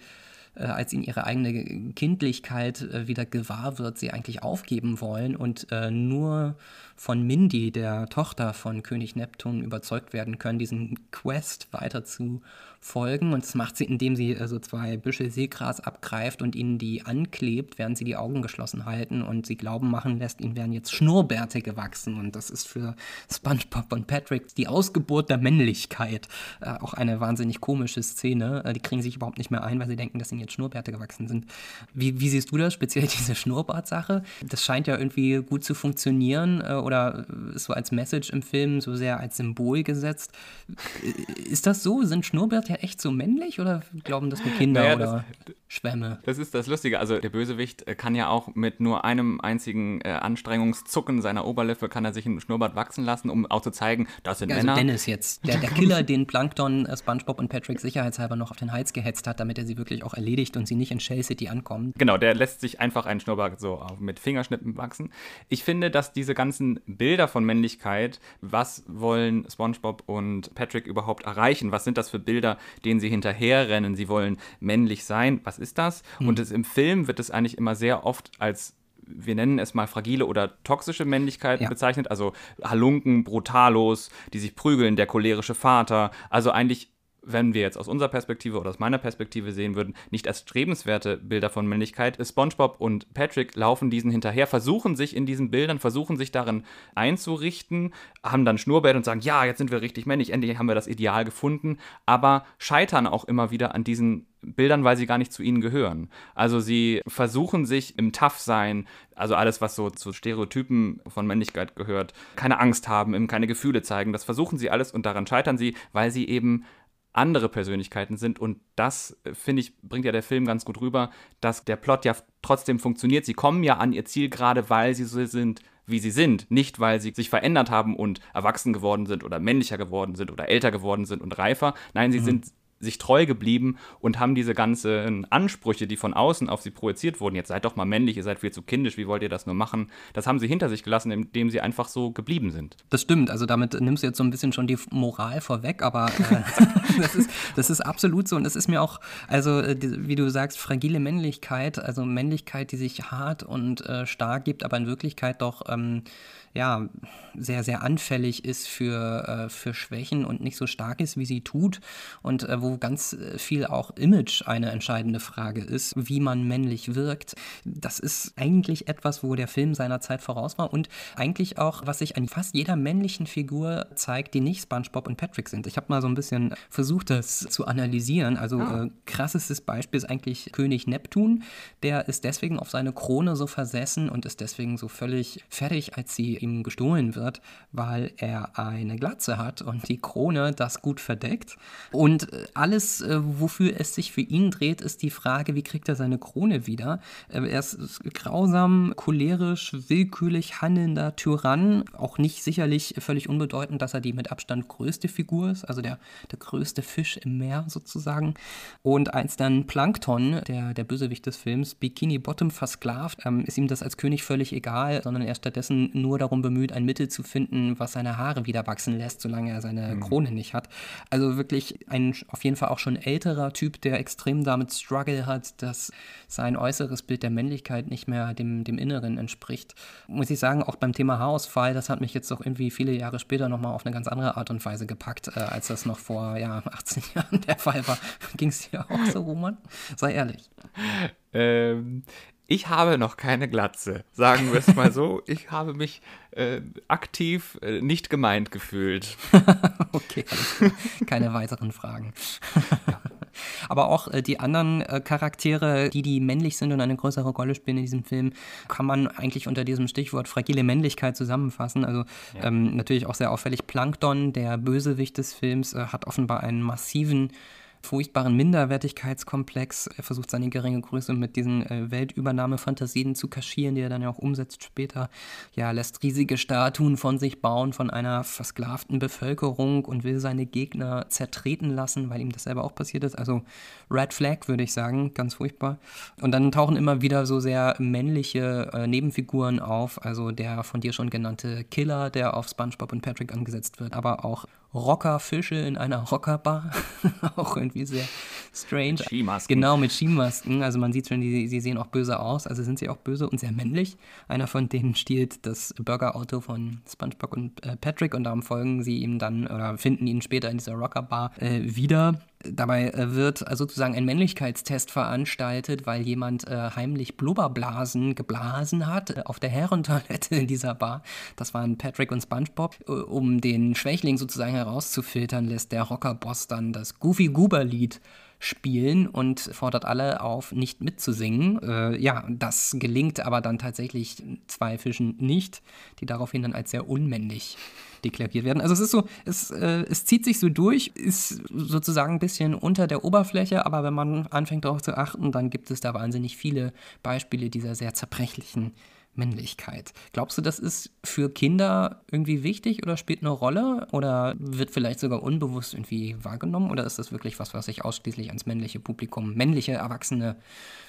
äh, als ihnen ihre eigene Kindlichkeit äh, wieder gewahr wird, sie eigentlich aufgeben wollen und äh, nur von Mindy, der Tochter von König Neptun, überzeugt werden können, diesen Quest weiter zu folgen. Und das macht sie, indem sie äh, so zwei Büschel Seegras abgreift und ihnen die anklebt, während sie die Augen geschlossen halten und sie glauben machen lässt, ihnen wären jetzt Schnurrbärte gewachsen. Und das ist für SpongeBob und Patrick die Ausgeburt der Männlichkeit. Äh, auch eine wahnsinnig komische Szene. Äh, die kriegen sich überhaupt nicht mehr ein, weil sie denken, dass ihnen jetzt Schnurrbärte gewachsen sind. Wie, wie siehst du das, speziell diese Schnurrbart-Sache? Das scheint ja irgendwie gut zu funktionieren äh, oder ist so als Message im Film so sehr als Symbol gesetzt. Äh, ist das so? Sind Schnurrbärte ja echt so männlich oder glauben das nur Kinder naja, oder das, Schwämme? Das ist das Lustige. Also der Bösewicht äh, kann ja auch mit nur einem einzigen äh, Anstrengungszucken seiner Oberlippe kann er sich einen Schnurrbart wachsen lassen, um auch zu zeigen, das sind ja, also Männer. Dennis jetzt, der, der Killer, den Plankton, äh, SpongeBob und Patrick sicherheitshalber noch auf den Hals gehetzt hat, damit er sie wirklich auch erledigt und sie nicht in Shell City ankommen. Genau, der lässt sich einfach einen Schnurrbart so mit Fingerschnippen wachsen. Ich finde, dass diese ganzen Bilder von Männlichkeit, was wollen SpongeBob und Patrick überhaupt erreichen? Was sind das für Bilder, denen sie hinterherrennen. Sie wollen männlich sein. Was ist das? Mhm. Und es, im Film wird es eigentlich immer sehr oft als wir nennen es mal fragile oder toxische Männlichkeit ja. bezeichnet, also Halunken, Brutalos, die sich prügeln, der cholerische Vater, also eigentlich wenn wir jetzt aus unserer Perspektive oder aus meiner Perspektive sehen würden, nicht als strebenswerte Bilder von Männlichkeit. SpongeBob und Patrick laufen diesen hinterher, versuchen sich in diesen Bildern, versuchen sich darin einzurichten, haben dann Schnurrbärt und sagen, ja, jetzt sind wir richtig männlich, endlich haben wir das Ideal gefunden, aber scheitern auch immer wieder an diesen Bildern, weil sie gar nicht zu ihnen gehören. Also sie versuchen sich im Tough-Sein, also alles, was so zu Stereotypen von Männlichkeit gehört, keine Angst haben, keine Gefühle zeigen, das versuchen sie alles und daran scheitern sie, weil sie eben andere Persönlichkeiten sind. Und das, äh, finde ich, bringt ja der Film ganz gut rüber, dass der Plot ja trotzdem funktioniert. Sie kommen ja an ihr Ziel gerade, weil sie so sind, wie sie sind. Nicht, weil sie sich verändert haben und erwachsen geworden sind oder männlicher geworden sind oder älter geworden sind und reifer. Nein, sie mhm. sind sich treu geblieben und haben diese ganzen Ansprüche, die von außen auf sie projiziert wurden, jetzt seid doch mal männlich, ihr seid viel zu kindisch, wie wollt ihr das nur machen, das haben sie hinter sich gelassen, indem sie einfach so geblieben sind. Das stimmt, also damit nimmst du jetzt so ein bisschen schon die Moral vorweg, aber äh, das, ist, das ist absolut so und es ist mir auch, also äh, wie du sagst, fragile Männlichkeit, also Männlichkeit, die sich hart und äh, stark gibt, aber in Wirklichkeit doch ähm, ja, sehr, sehr anfällig ist für, äh, für Schwächen und nicht so stark ist, wie sie tut. Und äh, wo ganz äh, viel auch Image eine entscheidende Frage ist, wie man männlich wirkt. Das ist eigentlich etwas, wo der Film seiner Zeit voraus war und eigentlich auch, was sich an fast jeder männlichen Figur zeigt, die nicht SpongeBob und Patrick sind. Ich habe mal so ein bisschen versucht, das zu analysieren. Also ah. äh, krassestes Beispiel ist eigentlich König Neptun. Der ist deswegen auf seine Krone so versessen und ist deswegen so völlig fertig, als sie ihm gestohlen wird, weil er eine Glatze hat und die Krone das gut verdeckt. Und äh, alles, äh, wofür es sich für ihn dreht, ist die Frage, wie kriegt er seine Krone wieder? Äh, er ist grausam, cholerisch, willkürlich handelnder Tyrann. Auch nicht sicherlich völlig unbedeutend, dass er die mit Abstand größte Figur ist, also der, der größte Fisch im Meer sozusagen. Und als dann Plankton, der, der Bösewicht des Films, Bikini Bottom versklavt, ähm, ist ihm das als König völlig egal, sondern er stattdessen nur darum bemüht, ein Mittel zu finden, was seine Haare wieder wachsen lässt, solange er seine mhm. Krone nicht hat. Also wirklich ein auf jeden Fall auch schon älterer Typ, der extrem damit Struggle hat, dass sein äußeres Bild der Männlichkeit nicht mehr dem, dem Inneren entspricht. Muss ich sagen, auch beim Thema Haarausfall, das hat mich jetzt auch irgendwie viele Jahre später nochmal auf eine ganz andere Art und Weise gepackt, äh, als das noch vor ja, 18 Jahren der Fall war. Ging es dir auch so, Roman? Sei ehrlich. Ähm, ich habe noch keine Glatze, sagen wir es mal so. Ich habe mich äh, aktiv äh, nicht gemeint gefühlt. okay, keine weiteren Fragen. Aber auch äh, die anderen äh, Charaktere, die, die männlich sind und eine größere Rolle spielen in diesem Film, kann man eigentlich unter diesem Stichwort fragile Männlichkeit zusammenfassen. Also ja. ähm, natürlich auch sehr auffällig. Plankton, der Bösewicht des Films, äh, hat offenbar einen massiven furchtbaren Minderwertigkeitskomplex. Er versucht seine geringe Größe mit diesen äh, Weltübernahme-Fantasien zu kaschieren, die er dann ja auch umsetzt später. Ja, lässt riesige Statuen von sich bauen, von einer versklavten Bevölkerung und will seine Gegner zertreten lassen, weil ihm das selber auch passiert ist. Also Red Flag, würde ich sagen, ganz furchtbar. Und dann tauchen immer wieder so sehr männliche äh, Nebenfiguren auf, also der von dir schon genannte Killer, der auf SpongeBob und Patrick angesetzt wird, aber auch Rockerfische in einer Rockerbar. auch irgendwie sehr strange. Mit Skimasken. Genau, mit Skimasken. Also man sieht schon, die, sie sehen auch böse aus. Also sind sie auch böse und sehr männlich. Einer von denen stiehlt das Burgerauto von SpongeBob und äh, Patrick und darum folgen sie ihm dann oder finden ihn später in dieser Rockerbar äh, wieder. Dabei äh, wird äh, sozusagen ein Männlichkeitstest veranstaltet, weil jemand äh, heimlich Blubberblasen geblasen hat auf der Herrentoilette in dieser Bar. Das waren Patrick und SpongeBob. Um den Schwächling sozusagen herauszufiltern, lässt der Rockerboss dann das Goofy Goober Lied spielen und fordert alle auf, nicht mitzusingen. Äh, ja, das gelingt aber dann tatsächlich zwei Fischen nicht, die daraufhin dann als sehr unmännlich deklariert werden. Also es ist so, es, äh, es zieht sich so durch, ist sozusagen ein bisschen unter der Oberfläche, aber wenn man anfängt darauf zu achten, dann gibt es da wahnsinnig viele Beispiele dieser sehr zerbrechlichen Männlichkeit. Glaubst du, das ist für Kinder irgendwie wichtig oder spielt eine Rolle oder wird vielleicht sogar unbewusst irgendwie wahrgenommen oder ist das wirklich was, was sich ausschließlich ans männliche Publikum, männliche Erwachsene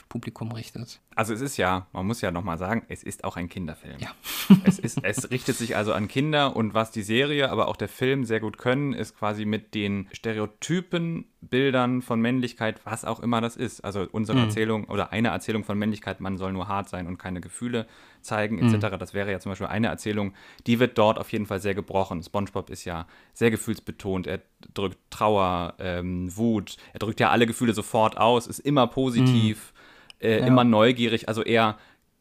Publikum richtet. Also es ist ja, man muss ja nochmal sagen, es ist auch ein Kinderfilm. Ja. es, ist, es richtet sich also an Kinder und was die Serie, aber auch der Film sehr gut können, ist quasi mit den Stereotypen, Bildern von Männlichkeit, was auch immer das ist. Also unsere mhm. Erzählung oder eine Erzählung von Männlichkeit, man soll nur hart sein und keine Gefühle zeigen, etc. Mhm. Das wäre ja zum Beispiel eine Erzählung, die wird dort auf jeden Fall sehr gebrochen. SpongeBob ist ja sehr gefühlsbetont, er drückt Trauer, ähm, Wut, er drückt ja alle Gefühle sofort aus, ist immer positiv. Mhm äh, ja. immer neugierig, also eher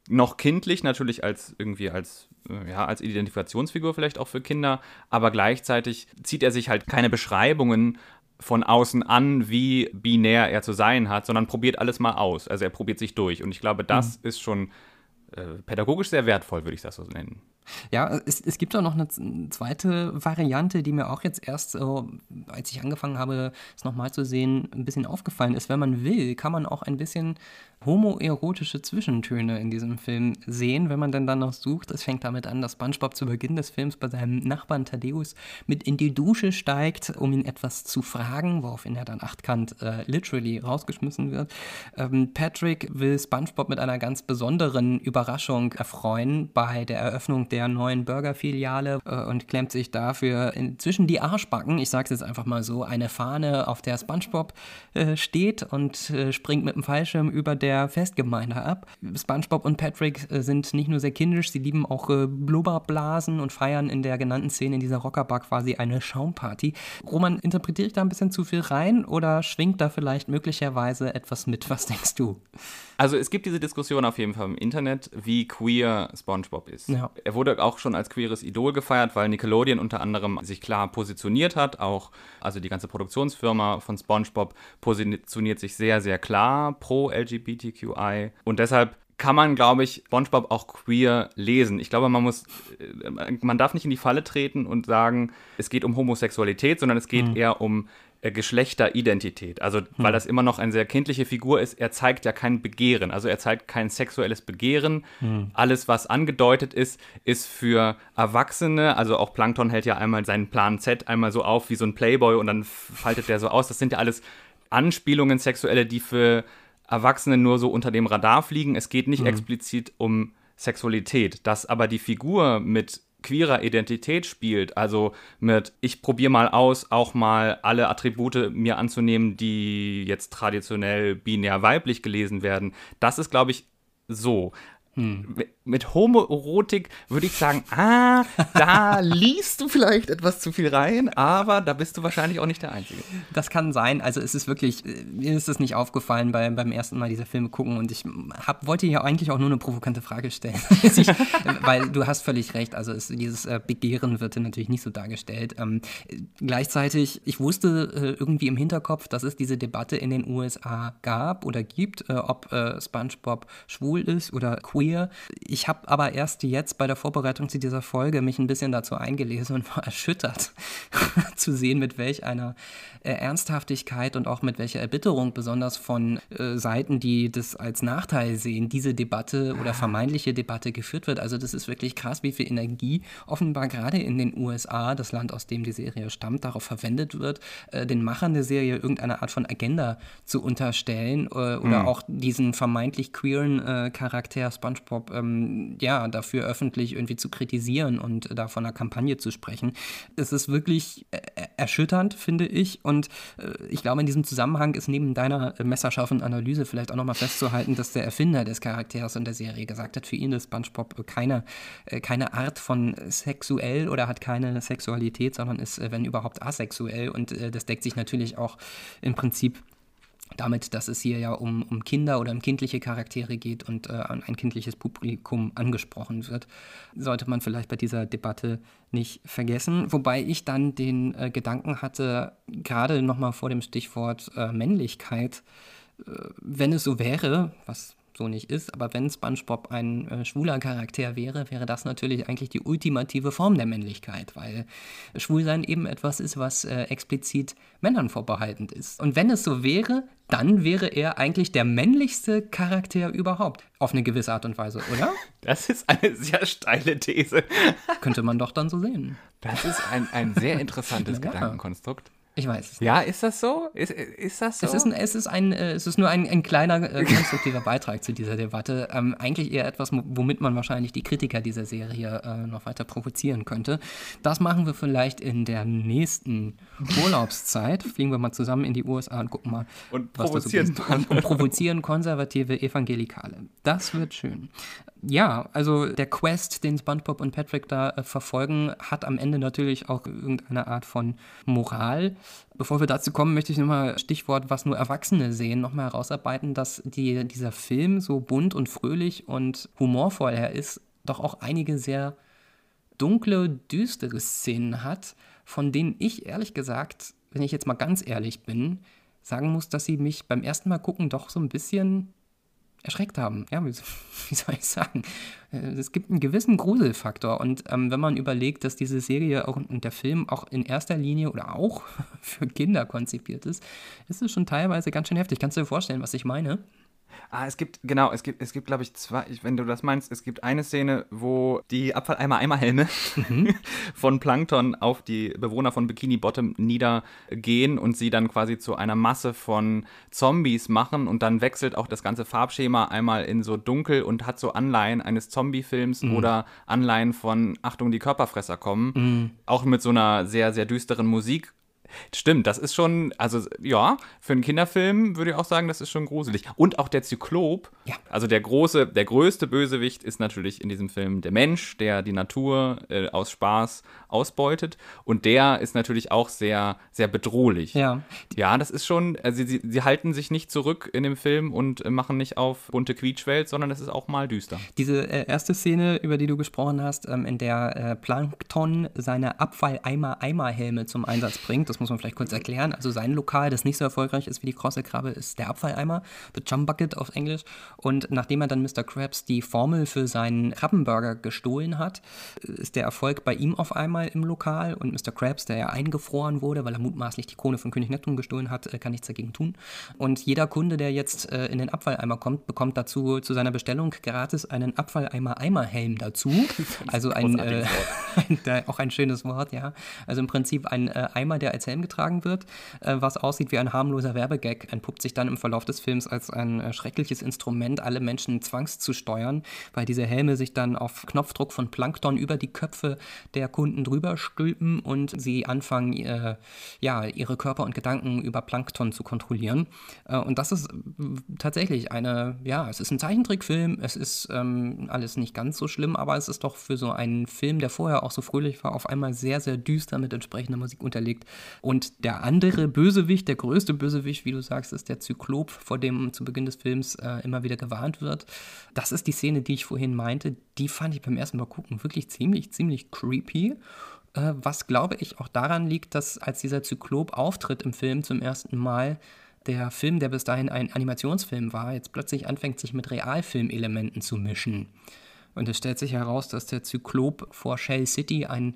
noch kindlich natürlich als irgendwie als äh, ja als Identifikationsfigur vielleicht auch für Kinder, aber gleichzeitig zieht er sich halt keine Beschreibungen von außen an, wie binär er zu sein hat, sondern probiert alles mal aus. Also er probiert sich durch und ich glaube, das mhm. ist schon äh, pädagogisch sehr wertvoll, würde ich das so nennen. Ja, es, es gibt auch noch eine zweite Variante, die mir auch jetzt erst, äh, als ich angefangen habe, es nochmal zu sehen, ein bisschen aufgefallen ist. Wenn man will, kann man auch ein bisschen homoerotische Zwischentöne in diesem Film sehen, wenn man dann noch sucht. Es fängt damit an, dass SpongeBob zu Beginn des Films bei seinem Nachbarn Thaddeus mit in die Dusche steigt, um ihn etwas zu fragen, woraufhin er dann achtkant äh, literally rausgeschmissen wird. Ähm, Patrick will SpongeBob mit einer ganz besonderen Überraschung erfreuen bei der Eröffnung der neuen Burger-Filiale äh, und klemmt sich dafür inzwischen die Arschbacken, ich sag's jetzt einfach mal so, eine Fahne, auf der SpongeBob äh, steht und äh, springt mit dem Fallschirm über der der Festgemeinde ab. SpongeBob und Patrick äh, sind nicht nur sehr kindisch, sie lieben auch äh, Blubberblasen und feiern in der genannten Szene in dieser Rockerbar quasi eine Schaumparty. Roman, interpretiere ich da ein bisschen zu viel rein oder schwingt da vielleicht möglicherweise etwas mit? Was denkst du? Also es gibt diese Diskussion auf jeden Fall im Internet, wie queer SpongeBob ist. Ja. Er wurde auch schon als queeres Idol gefeiert, weil Nickelodeon unter anderem sich klar positioniert hat. Auch also die ganze Produktionsfirma von SpongeBob positioniert sich sehr sehr klar pro LGBTQI und deshalb kann man, glaube ich, SpongeBob auch queer lesen. Ich glaube, man muss, äh, man darf nicht in die Falle treten und sagen, es geht um Homosexualität, sondern es geht mhm. eher um Geschlechteridentität. Also, weil hm. das immer noch eine sehr kindliche Figur ist, er zeigt ja kein Begehren. Also, er zeigt kein sexuelles Begehren. Hm. Alles, was angedeutet ist, ist für Erwachsene. Also, auch Plankton hält ja einmal seinen Plan Z einmal so auf wie so ein Playboy und dann faltet der so aus. Das sind ja alles Anspielungen sexuelle, die für Erwachsene nur so unter dem Radar fliegen. Es geht nicht hm. explizit um Sexualität. Dass aber die Figur mit queerer Identität spielt, also mit ich probiere mal aus, auch mal alle Attribute mir anzunehmen, die jetzt traditionell binär weiblich gelesen werden, das ist, glaube ich, so. Hm. Mit Homoerotik würde ich sagen, ah, da liest du vielleicht etwas zu viel rein, aber da bist du wahrscheinlich auch nicht der Einzige. Das kann sein. Also es ist wirklich, äh, mir ist es nicht aufgefallen bei, beim ersten Mal diese Filme gucken und ich hab, wollte ja eigentlich auch nur eine provokante Frage stellen. ich, weil du hast völlig recht, also es, dieses äh, Begehren wird natürlich nicht so dargestellt. Ähm, gleichzeitig, ich wusste äh, irgendwie im Hinterkopf, dass es diese Debatte in den USA gab oder gibt, äh, ob äh, SpongeBob schwul ist oder queer queer. Ich habe aber erst jetzt bei der Vorbereitung zu dieser Folge mich ein bisschen dazu eingelesen und war erschüttert zu sehen, mit welch einer äh, Ernsthaftigkeit und auch mit welcher Erbitterung, besonders von äh, Seiten, die das als Nachteil sehen, diese Debatte oder vermeintliche Debatte geführt wird. Also das ist wirklich krass, wie viel Energie offenbar gerade in den USA, das Land, aus dem die Serie stammt, darauf verwendet wird, äh, den Machern der Serie irgendeine Art von Agenda zu unterstellen äh, oder mhm. auch diesen vermeintlich queeren äh, Charakter SpongeBob ähm, ja dafür öffentlich irgendwie zu kritisieren und da von einer Kampagne zu sprechen. Es ist wirklich äh, erschütternd, finde ich. Und äh, ich glaube, in diesem Zusammenhang ist neben deiner äh, messerscharfen Analyse vielleicht auch nochmal festzuhalten, dass der Erfinder des Charakters in der Serie gesagt hat, für ihn ist SpongeBob keine, äh, keine Art von sexuell oder hat keine Sexualität, sondern ist, äh, wenn überhaupt, asexuell. Und äh, das deckt sich natürlich auch im Prinzip damit, dass es hier ja um, um Kinder oder um kindliche Charaktere geht und äh, ein kindliches Publikum angesprochen wird, sollte man vielleicht bei dieser Debatte nicht vergessen. Wobei ich dann den äh, Gedanken hatte, gerade nochmal vor dem Stichwort äh, Männlichkeit, äh, wenn es so wäre, was so nicht ist. Aber wenn SpongeBob ein äh, schwuler Charakter wäre, wäre das natürlich eigentlich die ultimative Form der Männlichkeit, weil Schwulsein eben etwas ist, was äh, explizit Männern vorbehalten ist. Und wenn es so wäre, dann wäre er eigentlich der männlichste Charakter überhaupt. Auf eine gewisse Art und Weise, oder? Das ist eine sehr steile These. Könnte man doch dann so sehen. Das ist ein, ein sehr interessantes ja. Gedankenkonstrukt. Ich weiß. Ja, ist das so? Ist, ist das so? Es ist, ein, es ist, ein, äh, es ist nur ein, ein kleiner äh, konstruktiver Beitrag zu dieser Debatte. Ähm, eigentlich eher etwas, womit man wahrscheinlich die Kritiker dieser Serie äh, noch weiter provozieren könnte. Das machen wir vielleicht in der nächsten Urlaubszeit. Fliegen wir mal zusammen in die USA und gucken mal, und provozieren, was da so und, und provozieren konservative Evangelikale. Das wird schön ja, also der Quest, den SpongeBob und Patrick da äh, verfolgen, hat am Ende natürlich auch irgendeine Art von Moral. Bevor wir dazu kommen, möchte ich nochmal Stichwort, was nur Erwachsene sehen, nochmal herausarbeiten, dass die, dieser Film so bunt und fröhlich und humorvoll er ist, doch auch einige sehr dunkle, düstere Szenen hat, von denen ich ehrlich gesagt, wenn ich jetzt mal ganz ehrlich bin, sagen muss, dass sie mich beim ersten Mal gucken doch so ein bisschen erschreckt haben. Ja, wie, wie, soll ich sagen? Äh, es gibt einen gewissen Gruselfaktor. Und ähm, wenn man überlegt, dass diese Serie auch und der Film auch in erster Linie oder auch für Kinder konzipiert ist, ist es schon teilweise ganz schön heftig. Kannst du dir vorstellen, was ich meine? Ah, es gibt, genau, es gibt, es gibt, glaube ich, zwei, wenn du das meinst, es gibt eine Szene, wo die Abfalleimer-Eimerhelme mhm. von Plankton auf die Bewohner von Bikini Bottom niedergehen und sie dann quasi zu einer Masse von Zombies machen und dann wechselt auch das ganze Farbschema einmal in so dunkel und hat so Anleihen eines Zombie-Films mhm. oder Anleihen von Achtung, die Körperfresser kommen. Mhm. Auch mit so einer sehr, sehr düsteren Musik Stimmt, das ist schon, also ja, für einen Kinderfilm würde ich auch sagen, das ist schon gruselig. Und auch der Zyklop, ja. also der große, der größte Bösewicht ist natürlich in diesem Film der Mensch, der die Natur äh, aus Spaß ausbeutet. Und der ist natürlich auch sehr, sehr bedrohlich. Ja. Ja, das ist schon, also sie, sie halten sich nicht zurück in dem Film und machen nicht auf bunte Quietschwelt, sondern es ist auch mal düster. Diese äh, erste Szene, über die du gesprochen hast, ähm, in der äh, Plankton seine Abfalleimer-Eimerhelme zum Einsatz bringt, das muss man vielleicht kurz erklären. Also sein Lokal, das nicht so erfolgreich ist wie die krosse Krabbe, ist der Abfalleimer, the Chum Bucket auf Englisch. Und nachdem er dann Mr. Krabs die Formel für seinen Krabbenburger gestohlen hat, ist der Erfolg bei ihm auf einmal im Lokal und Mr. Krabs, der ja eingefroren wurde, weil er mutmaßlich die Krone von König Neptun gestohlen hat, äh, kann nichts dagegen tun. Und jeder Kunde, der jetzt äh, in den Abfalleimer kommt, bekommt dazu zu seiner Bestellung gratis einen Abfalleimer-Eimerhelm dazu. Also ein, äh, ein, auch ein schönes Wort, ja. Also im Prinzip ein äh, Eimer, der als Helm getragen wird, äh, was aussieht wie ein harmloser Werbegag, entpuppt sich dann im Verlauf des Films als ein äh, schreckliches Instrument, alle Menschen zwangszusteuern, weil diese Helme sich dann auf Knopfdruck von Plankton über die Köpfe der Kunden drüber stülpen und sie anfangen, äh, ja, ihre Körper und Gedanken über Plankton zu kontrollieren. Äh, und das ist tatsächlich eine, ja, es ist ein Zeichentrickfilm, es ist ähm, alles nicht ganz so schlimm, aber es ist doch für so einen Film, der vorher auch so fröhlich war, auf einmal sehr, sehr düster mit entsprechender Musik unterlegt. Und der andere Bösewicht, der größte Bösewicht, wie du sagst, ist der Zyklop, vor dem zu Beginn des Films äh, immer wieder gewarnt wird. Das ist die Szene, die ich vorhin meinte. Die fand ich beim ersten Mal gucken wirklich ziemlich, ziemlich creepy. Äh, was glaube ich auch daran liegt, dass als dieser Zyklop auftritt im Film zum ersten Mal, der Film, der bis dahin ein Animationsfilm war, jetzt plötzlich anfängt, sich mit Realfilmelementen zu mischen. Und es stellt sich heraus, dass der Zyklop vor Shell City ein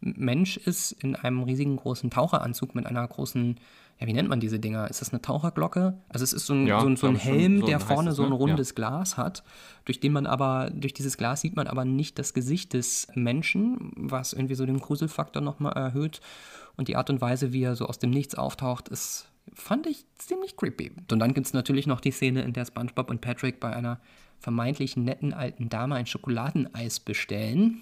Mensch ist in einem riesigen großen Taucheranzug mit einer großen, ja, wie nennt man diese Dinger? Ist das eine Taucherglocke? Also es ist so ein, ja, so ein, so ein Helm, so der vorne so ein ne? rundes ja. Glas hat, durch den man aber, durch dieses Glas sieht man aber nicht das Gesicht des Menschen, was irgendwie so den Gruselfaktor nochmal erhöht. Und die Art und Weise, wie er so aus dem Nichts auftaucht, ist, fand ich ziemlich creepy. Und dann gibt es natürlich noch die Szene, in der SpongeBob und Patrick bei einer vermeintlich netten alten Dame ein Schokoladeneis bestellen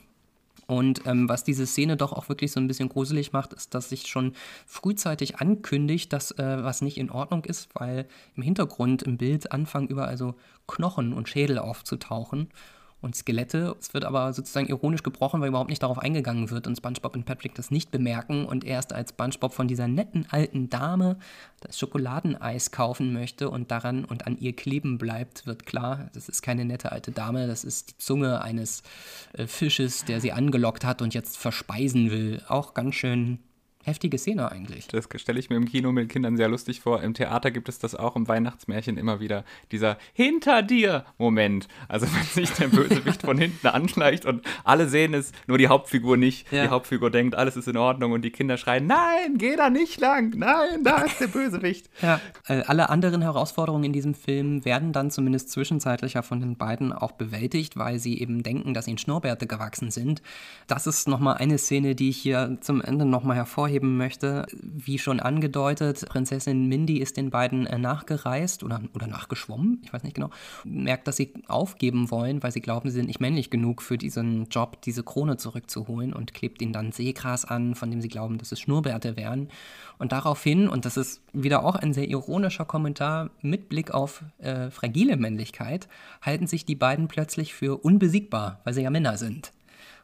und ähm, was diese Szene doch auch wirklich so ein bisschen gruselig macht, ist, dass sich schon frühzeitig ankündigt, dass äh, was nicht in Ordnung ist, weil im Hintergrund im Bild anfangen überall so Knochen und Schädel aufzutauchen und Skelette. Es wird aber sozusagen ironisch gebrochen, weil überhaupt nicht darauf eingegangen wird und SpongeBob und Patrick das nicht bemerken und erst als SpongeBob von dieser netten alten Dame das Schokoladeneis kaufen möchte und daran und an ihr kleben bleibt, wird klar, das ist keine nette alte Dame, das ist die Zunge eines äh, Fisches, der sie angelockt hat und jetzt verspeisen will. Auch ganz schön heftige Szene eigentlich. Das stelle ich mir im Kino mit Kindern sehr lustig vor. Im Theater gibt es das auch im Weihnachtsmärchen immer wieder. Dieser Hinter dir Moment. Also wenn sich der Bösewicht von hinten anschleicht und alle sehen es, nur die Hauptfigur nicht. Ja. Die Hauptfigur denkt, alles ist in Ordnung und die Kinder schreien, nein, geh da nicht lang, nein, da ist der Bösewicht. Ja, äh, alle anderen Herausforderungen in diesem Film werden dann zumindest zwischenzeitlicher von den beiden auch bewältigt, weil sie eben denken, dass ihnen Schnurrbärte gewachsen sind. Das ist nochmal eine Szene, die ich hier zum Ende nochmal hervorhebe hervorheben möchte. Wie schon angedeutet, Prinzessin Mindy ist den beiden äh, nachgereist oder, oder nachgeschwommen, ich weiß nicht genau, merkt, dass sie aufgeben wollen, weil sie glauben, sie sind nicht männlich genug für diesen Job, diese Krone zurückzuholen und klebt ihnen dann Seegras an, von dem sie glauben, dass es Schnurrbärte wären. Und daraufhin, und das ist wieder auch ein sehr ironischer Kommentar mit Blick auf äh, fragile Männlichkeit, halten sich die beiden plötzlich für unbesiegbar, weil sie ja Männer sind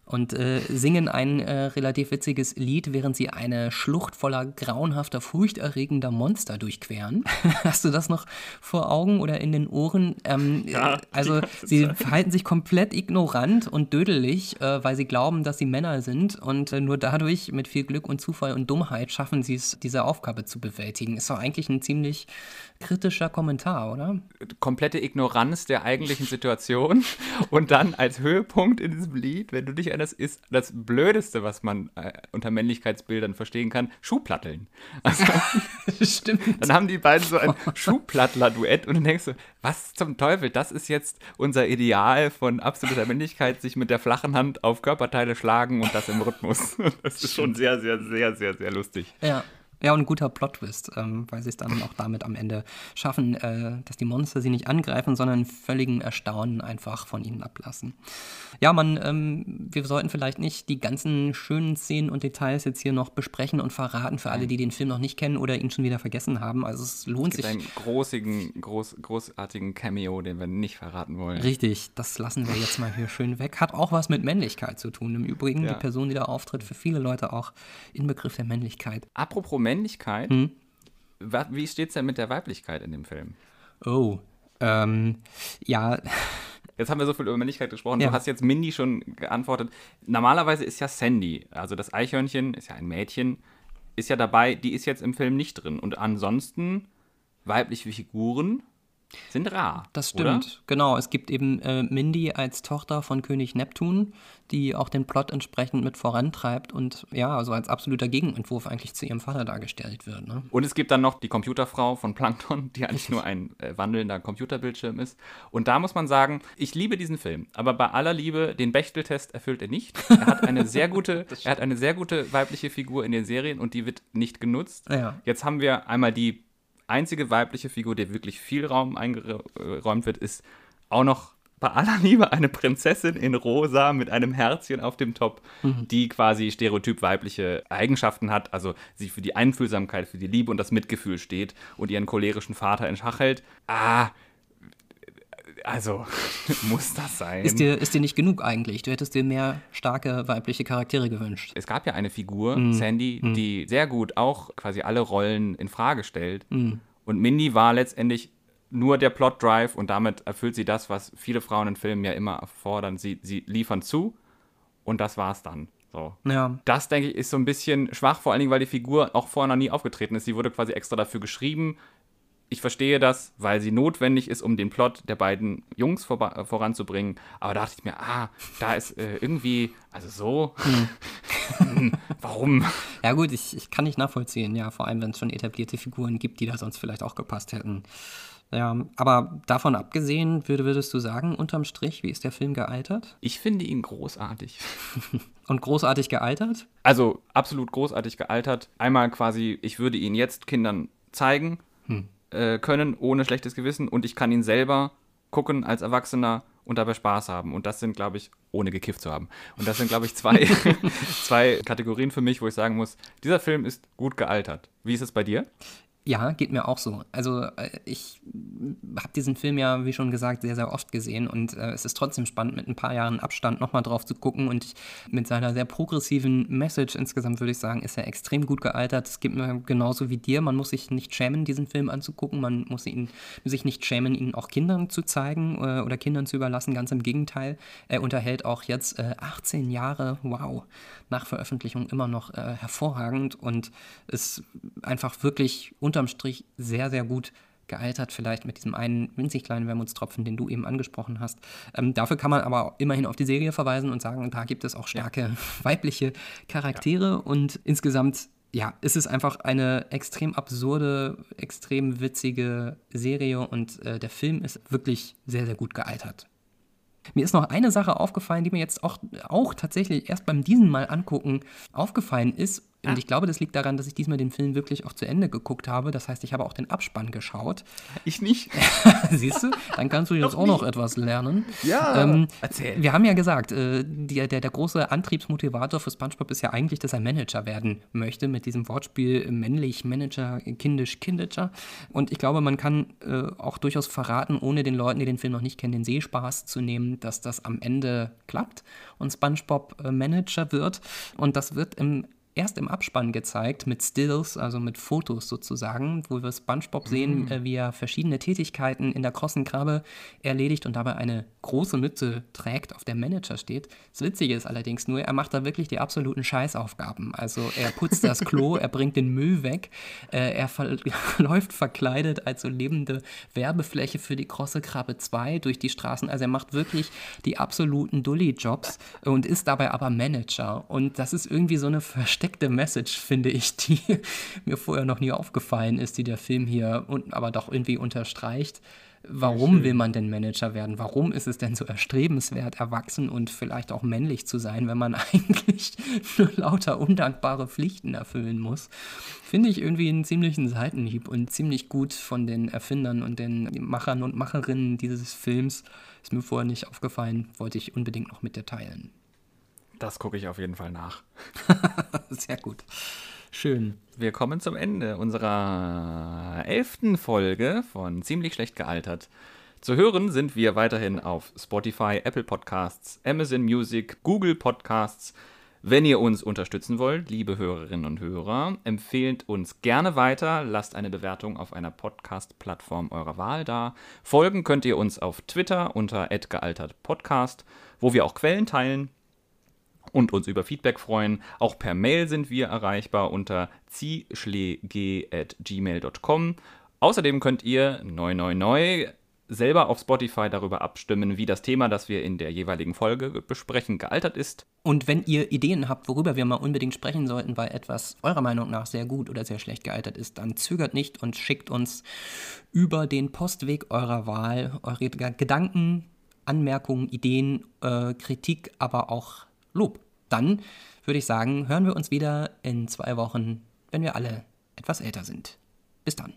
und äh, singen ein äh, relativ witziges Lied, während sie eine Schlucht voller grauenhafter, furchterregender Monster durchqueren. Hast du das noch vor Augen oder in den Ohren? Ähm, ja, also sie Zeit. verhalten sich komplett ignorant und dödelig, äh, weil sie glauben, dass sie Männer sind und äh, nur dadurch mit viel Glück und Zufall und Dummheit schaffen sie es, diese Aufgabe zu bewältigen. Ist doch eigentlich ein ziemlich kritischer Kommentar, oder? Komplette Ignoranz der eigentlichen Situation und dann als Höhepunkt in diesem Lied, wenn du dich erinnerst, ist das Blödeste, was man äh, unter Männlichkeitsbildern verstehen kann, Schuhplatteln. Also, Stimmt. Dann haben die beiden so ein Schuhplattler-Duett und dann denkst du, was zum Teufel, das ist jetzt unser Ideal von absoluter Männlichkeit, sich mit der flachen Hand auf Körperteile schlagen und das im Rhythmus. Das ist schon sehr, sehr, sehr, sehr, sehr lustig. Ja. Ja, und ein guter Plot-Twist, ähm, weil sie es dann auch damit am Ende schaffen, äh, dass die Monster sie nicht angreifen, sondern völligen Erstaunen einfach von ihnen ablassen. Ja, man, ähm, wir sollten vielleicht nicht die ganzen schönen Szenen und Details jetzt hier noch besprechen und verraten für alle, die den Film noch nicht kennen oder ihn schon wieder vergessen haben. Also es lohnt es gibt sich. einen großigen, groß, großartigen Cameo, den wir nicht verraten wollen. Richtig, das lassen wir jetzt mal hier schön weg. Hat auch was mit Männlichkeit zu tun. Im Übrigen ja. die Person, die da auftritt, für viele Leute auch Inbegriff der Männlichkeit. Apropos Männlichkeit, hm? wie steht es denn mit der Weiblichkeit in dem Film? Oh, ähm, ja. Jetzt haben wir so viel über Männlichkeit gesprochen. Ja. Du hast jetzt Mindy schon geantwortet. Normalerweise ist ja Sandy, also das Eichhörnchen, ist ja ein Mädchen, ist ja dabei, die ist jetzt im Film nicht drin. Und ansonsten weibliche Figuren sind rar. Das stimmt, oder? genau. Es gibt eben äh, Mindy als Tochter von König Neptun, die auch den Plot entsprechend mit vorantreibt und ja, also als absoluter Gegenentwurf eigentlich zu ihrem Vater dargestellt wird. Ne? Und es gibt dann noch die Computerfrau von Plankton, die eigentlich nur ein äh, wandelnder Computerbildschirm ist. Und da muss man sagen, ich liebe diesen Film, aber bei aller Liebe, den Bechteltest erfüllt er nicht. Er hat eine sehr gute, er hat eine sehr gute weibliche Figur in den Serien und die wird nicht genutzt. Ja. Jetzt haben wir einmal die einzige weibliche Figur, der wirklich viel Raum eingeräumt wird, ist auch noch bei aller Liebe eine Prinzessin in rosa mit einem Herzchen auf dem Top, die quasi stereotyp weibliche Eigenschaften hat, also sie für die Einfühlsamkeit, für die Liebe und das Mitgefühl steht und ihren cholerischen Vater in Schach hält. Ah, also muss das sein? Ist dir, ist dir nicht genug eigentlich? Du hättest dir mehr starke weibliche Charaktere gewünscht. es gab ja eine Figur, Sandy, die sehr gut auch quasi alle Rollen in Frage stellt. Und Mindy war letztendlich nur der Plot Drive und damit erfüllt sie das, was viele Frauen in Filmen ja immer erfordern. Sie, sie liefern zu und das war's dann. So. Ja, Das, denke ich, ist so ein bisschen schwach, vor allen Dingen, weil die Figur auch vorher noch nie aufgetreten ist. Sie wurde quasi extra dafür geschrieben. Ich verstehe das, weil sie notwendig ist, um den Plot der beiden Jungs vorba- äh, voranzubringen. Aber da dachte ich mir, ah, da ist äh, irgendwie, also so, Hm, warum? ja gut, ich, ich kann nicht nachvollziehen, ja, vor allem wenn es schon etablierte Figuren gibt, die da sonst vielleicht auch gepasst hätten. Ja, aber davon abgesehen, würde, würdest du sagen, unterm Strich, wie ist der Film gealtert? Ich finde ihn großartig. Und großartig gealtert? Also absolut großartig gealtert. Einmal quasi, ich würde ihn jetzt Kindern zeigen äh, können, ohne schlechtes Gewissen. Und ich kann ihn selber gucken als Erwachsener und dabei Spaß haben. Und das sind, glaube ich, ohne gekifft zu haben. Und das sind, glaube ich, zwei, zwei Kategorien für mich, wo ich sagen muss, dieser Film ist gut gealtert. Wie ist es bei dir? Ja, geht mir auch so. Also äh, ich habe diesen Film ja, wie schon gesagt, sehr, sehr oft gesehen und äh, es ist trotzdem spannend, mit ein paar Jahren Abstand nochmal drauf zu gucken und ich, mit seiner sehr progressiven Message insgesamt würde ich sagen, ist er extrem gut gealtert. Es geht mir genauso wie dir. Man muss sich nicht schämen, diesen Film anzugucken. Man muss ihn, sich nicht schämen, ihn auch Kindern zu zeigen äh, oder Kindern zu überlassen. Ganz im Gegenteil. Er unterhält auch jetzt äh, 18 Jahre, wow, nach Veröffentlichung immer noch äh, hervorragend und ist einfach wirklich unterm Strich sehr, sehr gut gealtert, vielleicht mit diesem einen winzig kleinen Wermutstropfen, den du eben angesprochen hast. Ähm, dafür kann man aber immerhin auf die Serie verweisen und sagen, da gibt es auch starke weibliche Charaktere und insgesamt ja, ist es einfach eine extrem absurde, extrem witzige Serie und äh, der Film ist wirklich sehr, sehr gut gealtert. Mir ist noch eine Sache aufgefallen, die mir jetzt auch, auch tatsächlich erst beim diesen Mal angucken aufgefallen ist. Und ich glaube, das liegt daran, dass ich diesmal den Film wirklich auch zu Ende geguckt habe. Das heißt, ich habe auch den Abspann geschaut. Ich nicht. Siehst du? Dann kannst du jetzt auch noch etwas lernen. Ja, Ähm, erzähl. Wir haben ja gesagt, äh, der, der, der große Antriebsmotivator für SpongeBob ist ja eigentlich, dass er Manager werden möchte, mit diesem Wortspiel männlich, Manager, kindisch, kindischer. Und ich glaube, man kann äh, auch durchaus verraten, ohne den Leuten, die den Film noch nicht kennen, den Sehspaß zu nehmen, dass das am Ende klappt und SpongeBob äh, Manager wird. Und das wird im erst im Abspann gezeigt mit Stills, also mit Fotos sozusagen, wo wir SpongeBob sehen, äh, wie er verschiedene Tätigkeiten in der krossen Krabbe erledigt und dabei eine große Mütze trägt, auf der Manager steht. Das Witzige ist allerdings nur, er macht da wirklich die absoluten Scheißaufgaben. Also er putzt das Klo, er bringt den Müll weg, äh, er ver läuft verkleidet als so lebende Werbefläche für die krosse Krabbe 2 durch die Straßen. Also er macht wirklich die absoluten Dulli-Jobs und ist dabei aber Manager. Und das ist irgendwie so eine versteckte Message, finde ich, die mir vorher noch nie aufgefallen ist, die der Film hier und, aber doch irgendwie unterstreicht. Warum will man denn Manager werden? Warum ist es denn so erstrebenswert, erwachsen und vielleicht auch männlich zu sein, wenn man eigentlich nur lauter undankbare Pflichten erfüllen muss? Finde ich irgendwie einen ziemlichen Seitenhieb und ziemlich gut von den Erfindern und den Machern und Macherinnen dieses Films. Ist mir vorher nicht aufgefallen, wollte ich unbedingt noch mit dir teilen. Das gucke ich auf jeden Fall nach. Sehr gut. Schön. Wir kommen zum Ende unserer elften Folge von Ziemlich schlecht gealtert. Zu hören sind wir weiterhin auf Spotify, Apple Podcasts, Amazon Music, Google Podcasts. Wenn ihr uns unterstützen wollt, liebe Hörerinnen und Hörer, empfehlt uns gerne weiter, lasst eine Bewertung auf einer Podcast-Plattform eurer Wahl da. Folgen könnt ihr uns auf Twitter unter @gealtertpodcast, wo wir auch Quellen teilen. Und uns über Feedback freuen. Auch per Mail sind wir erreichbar unter zieschläge.gmail.com. Außerdem könnt ihr neu, neu, neu selber auf Spotify darüber abstimmen, wie das Thema, das wir in der jeweiligen Folge besprechen, gealtert ist. Und wenn ihr Ideen habt, worüber wir mal unbedingt sprechen sollten, weil etwas eurer Meinung nach sehr gut oder sehr schlecht gealtert ist, dann zögert nicht und schickt uns über den Postweg eurer Wahl eure Gedanken, Anmerkungen, Ideen, äh, Kritik, aber auch Lob. Dann würde ich sagen, hören wir uns wieder in zwei Wochen, wenn wir alle etwas älter sind. Bis dann.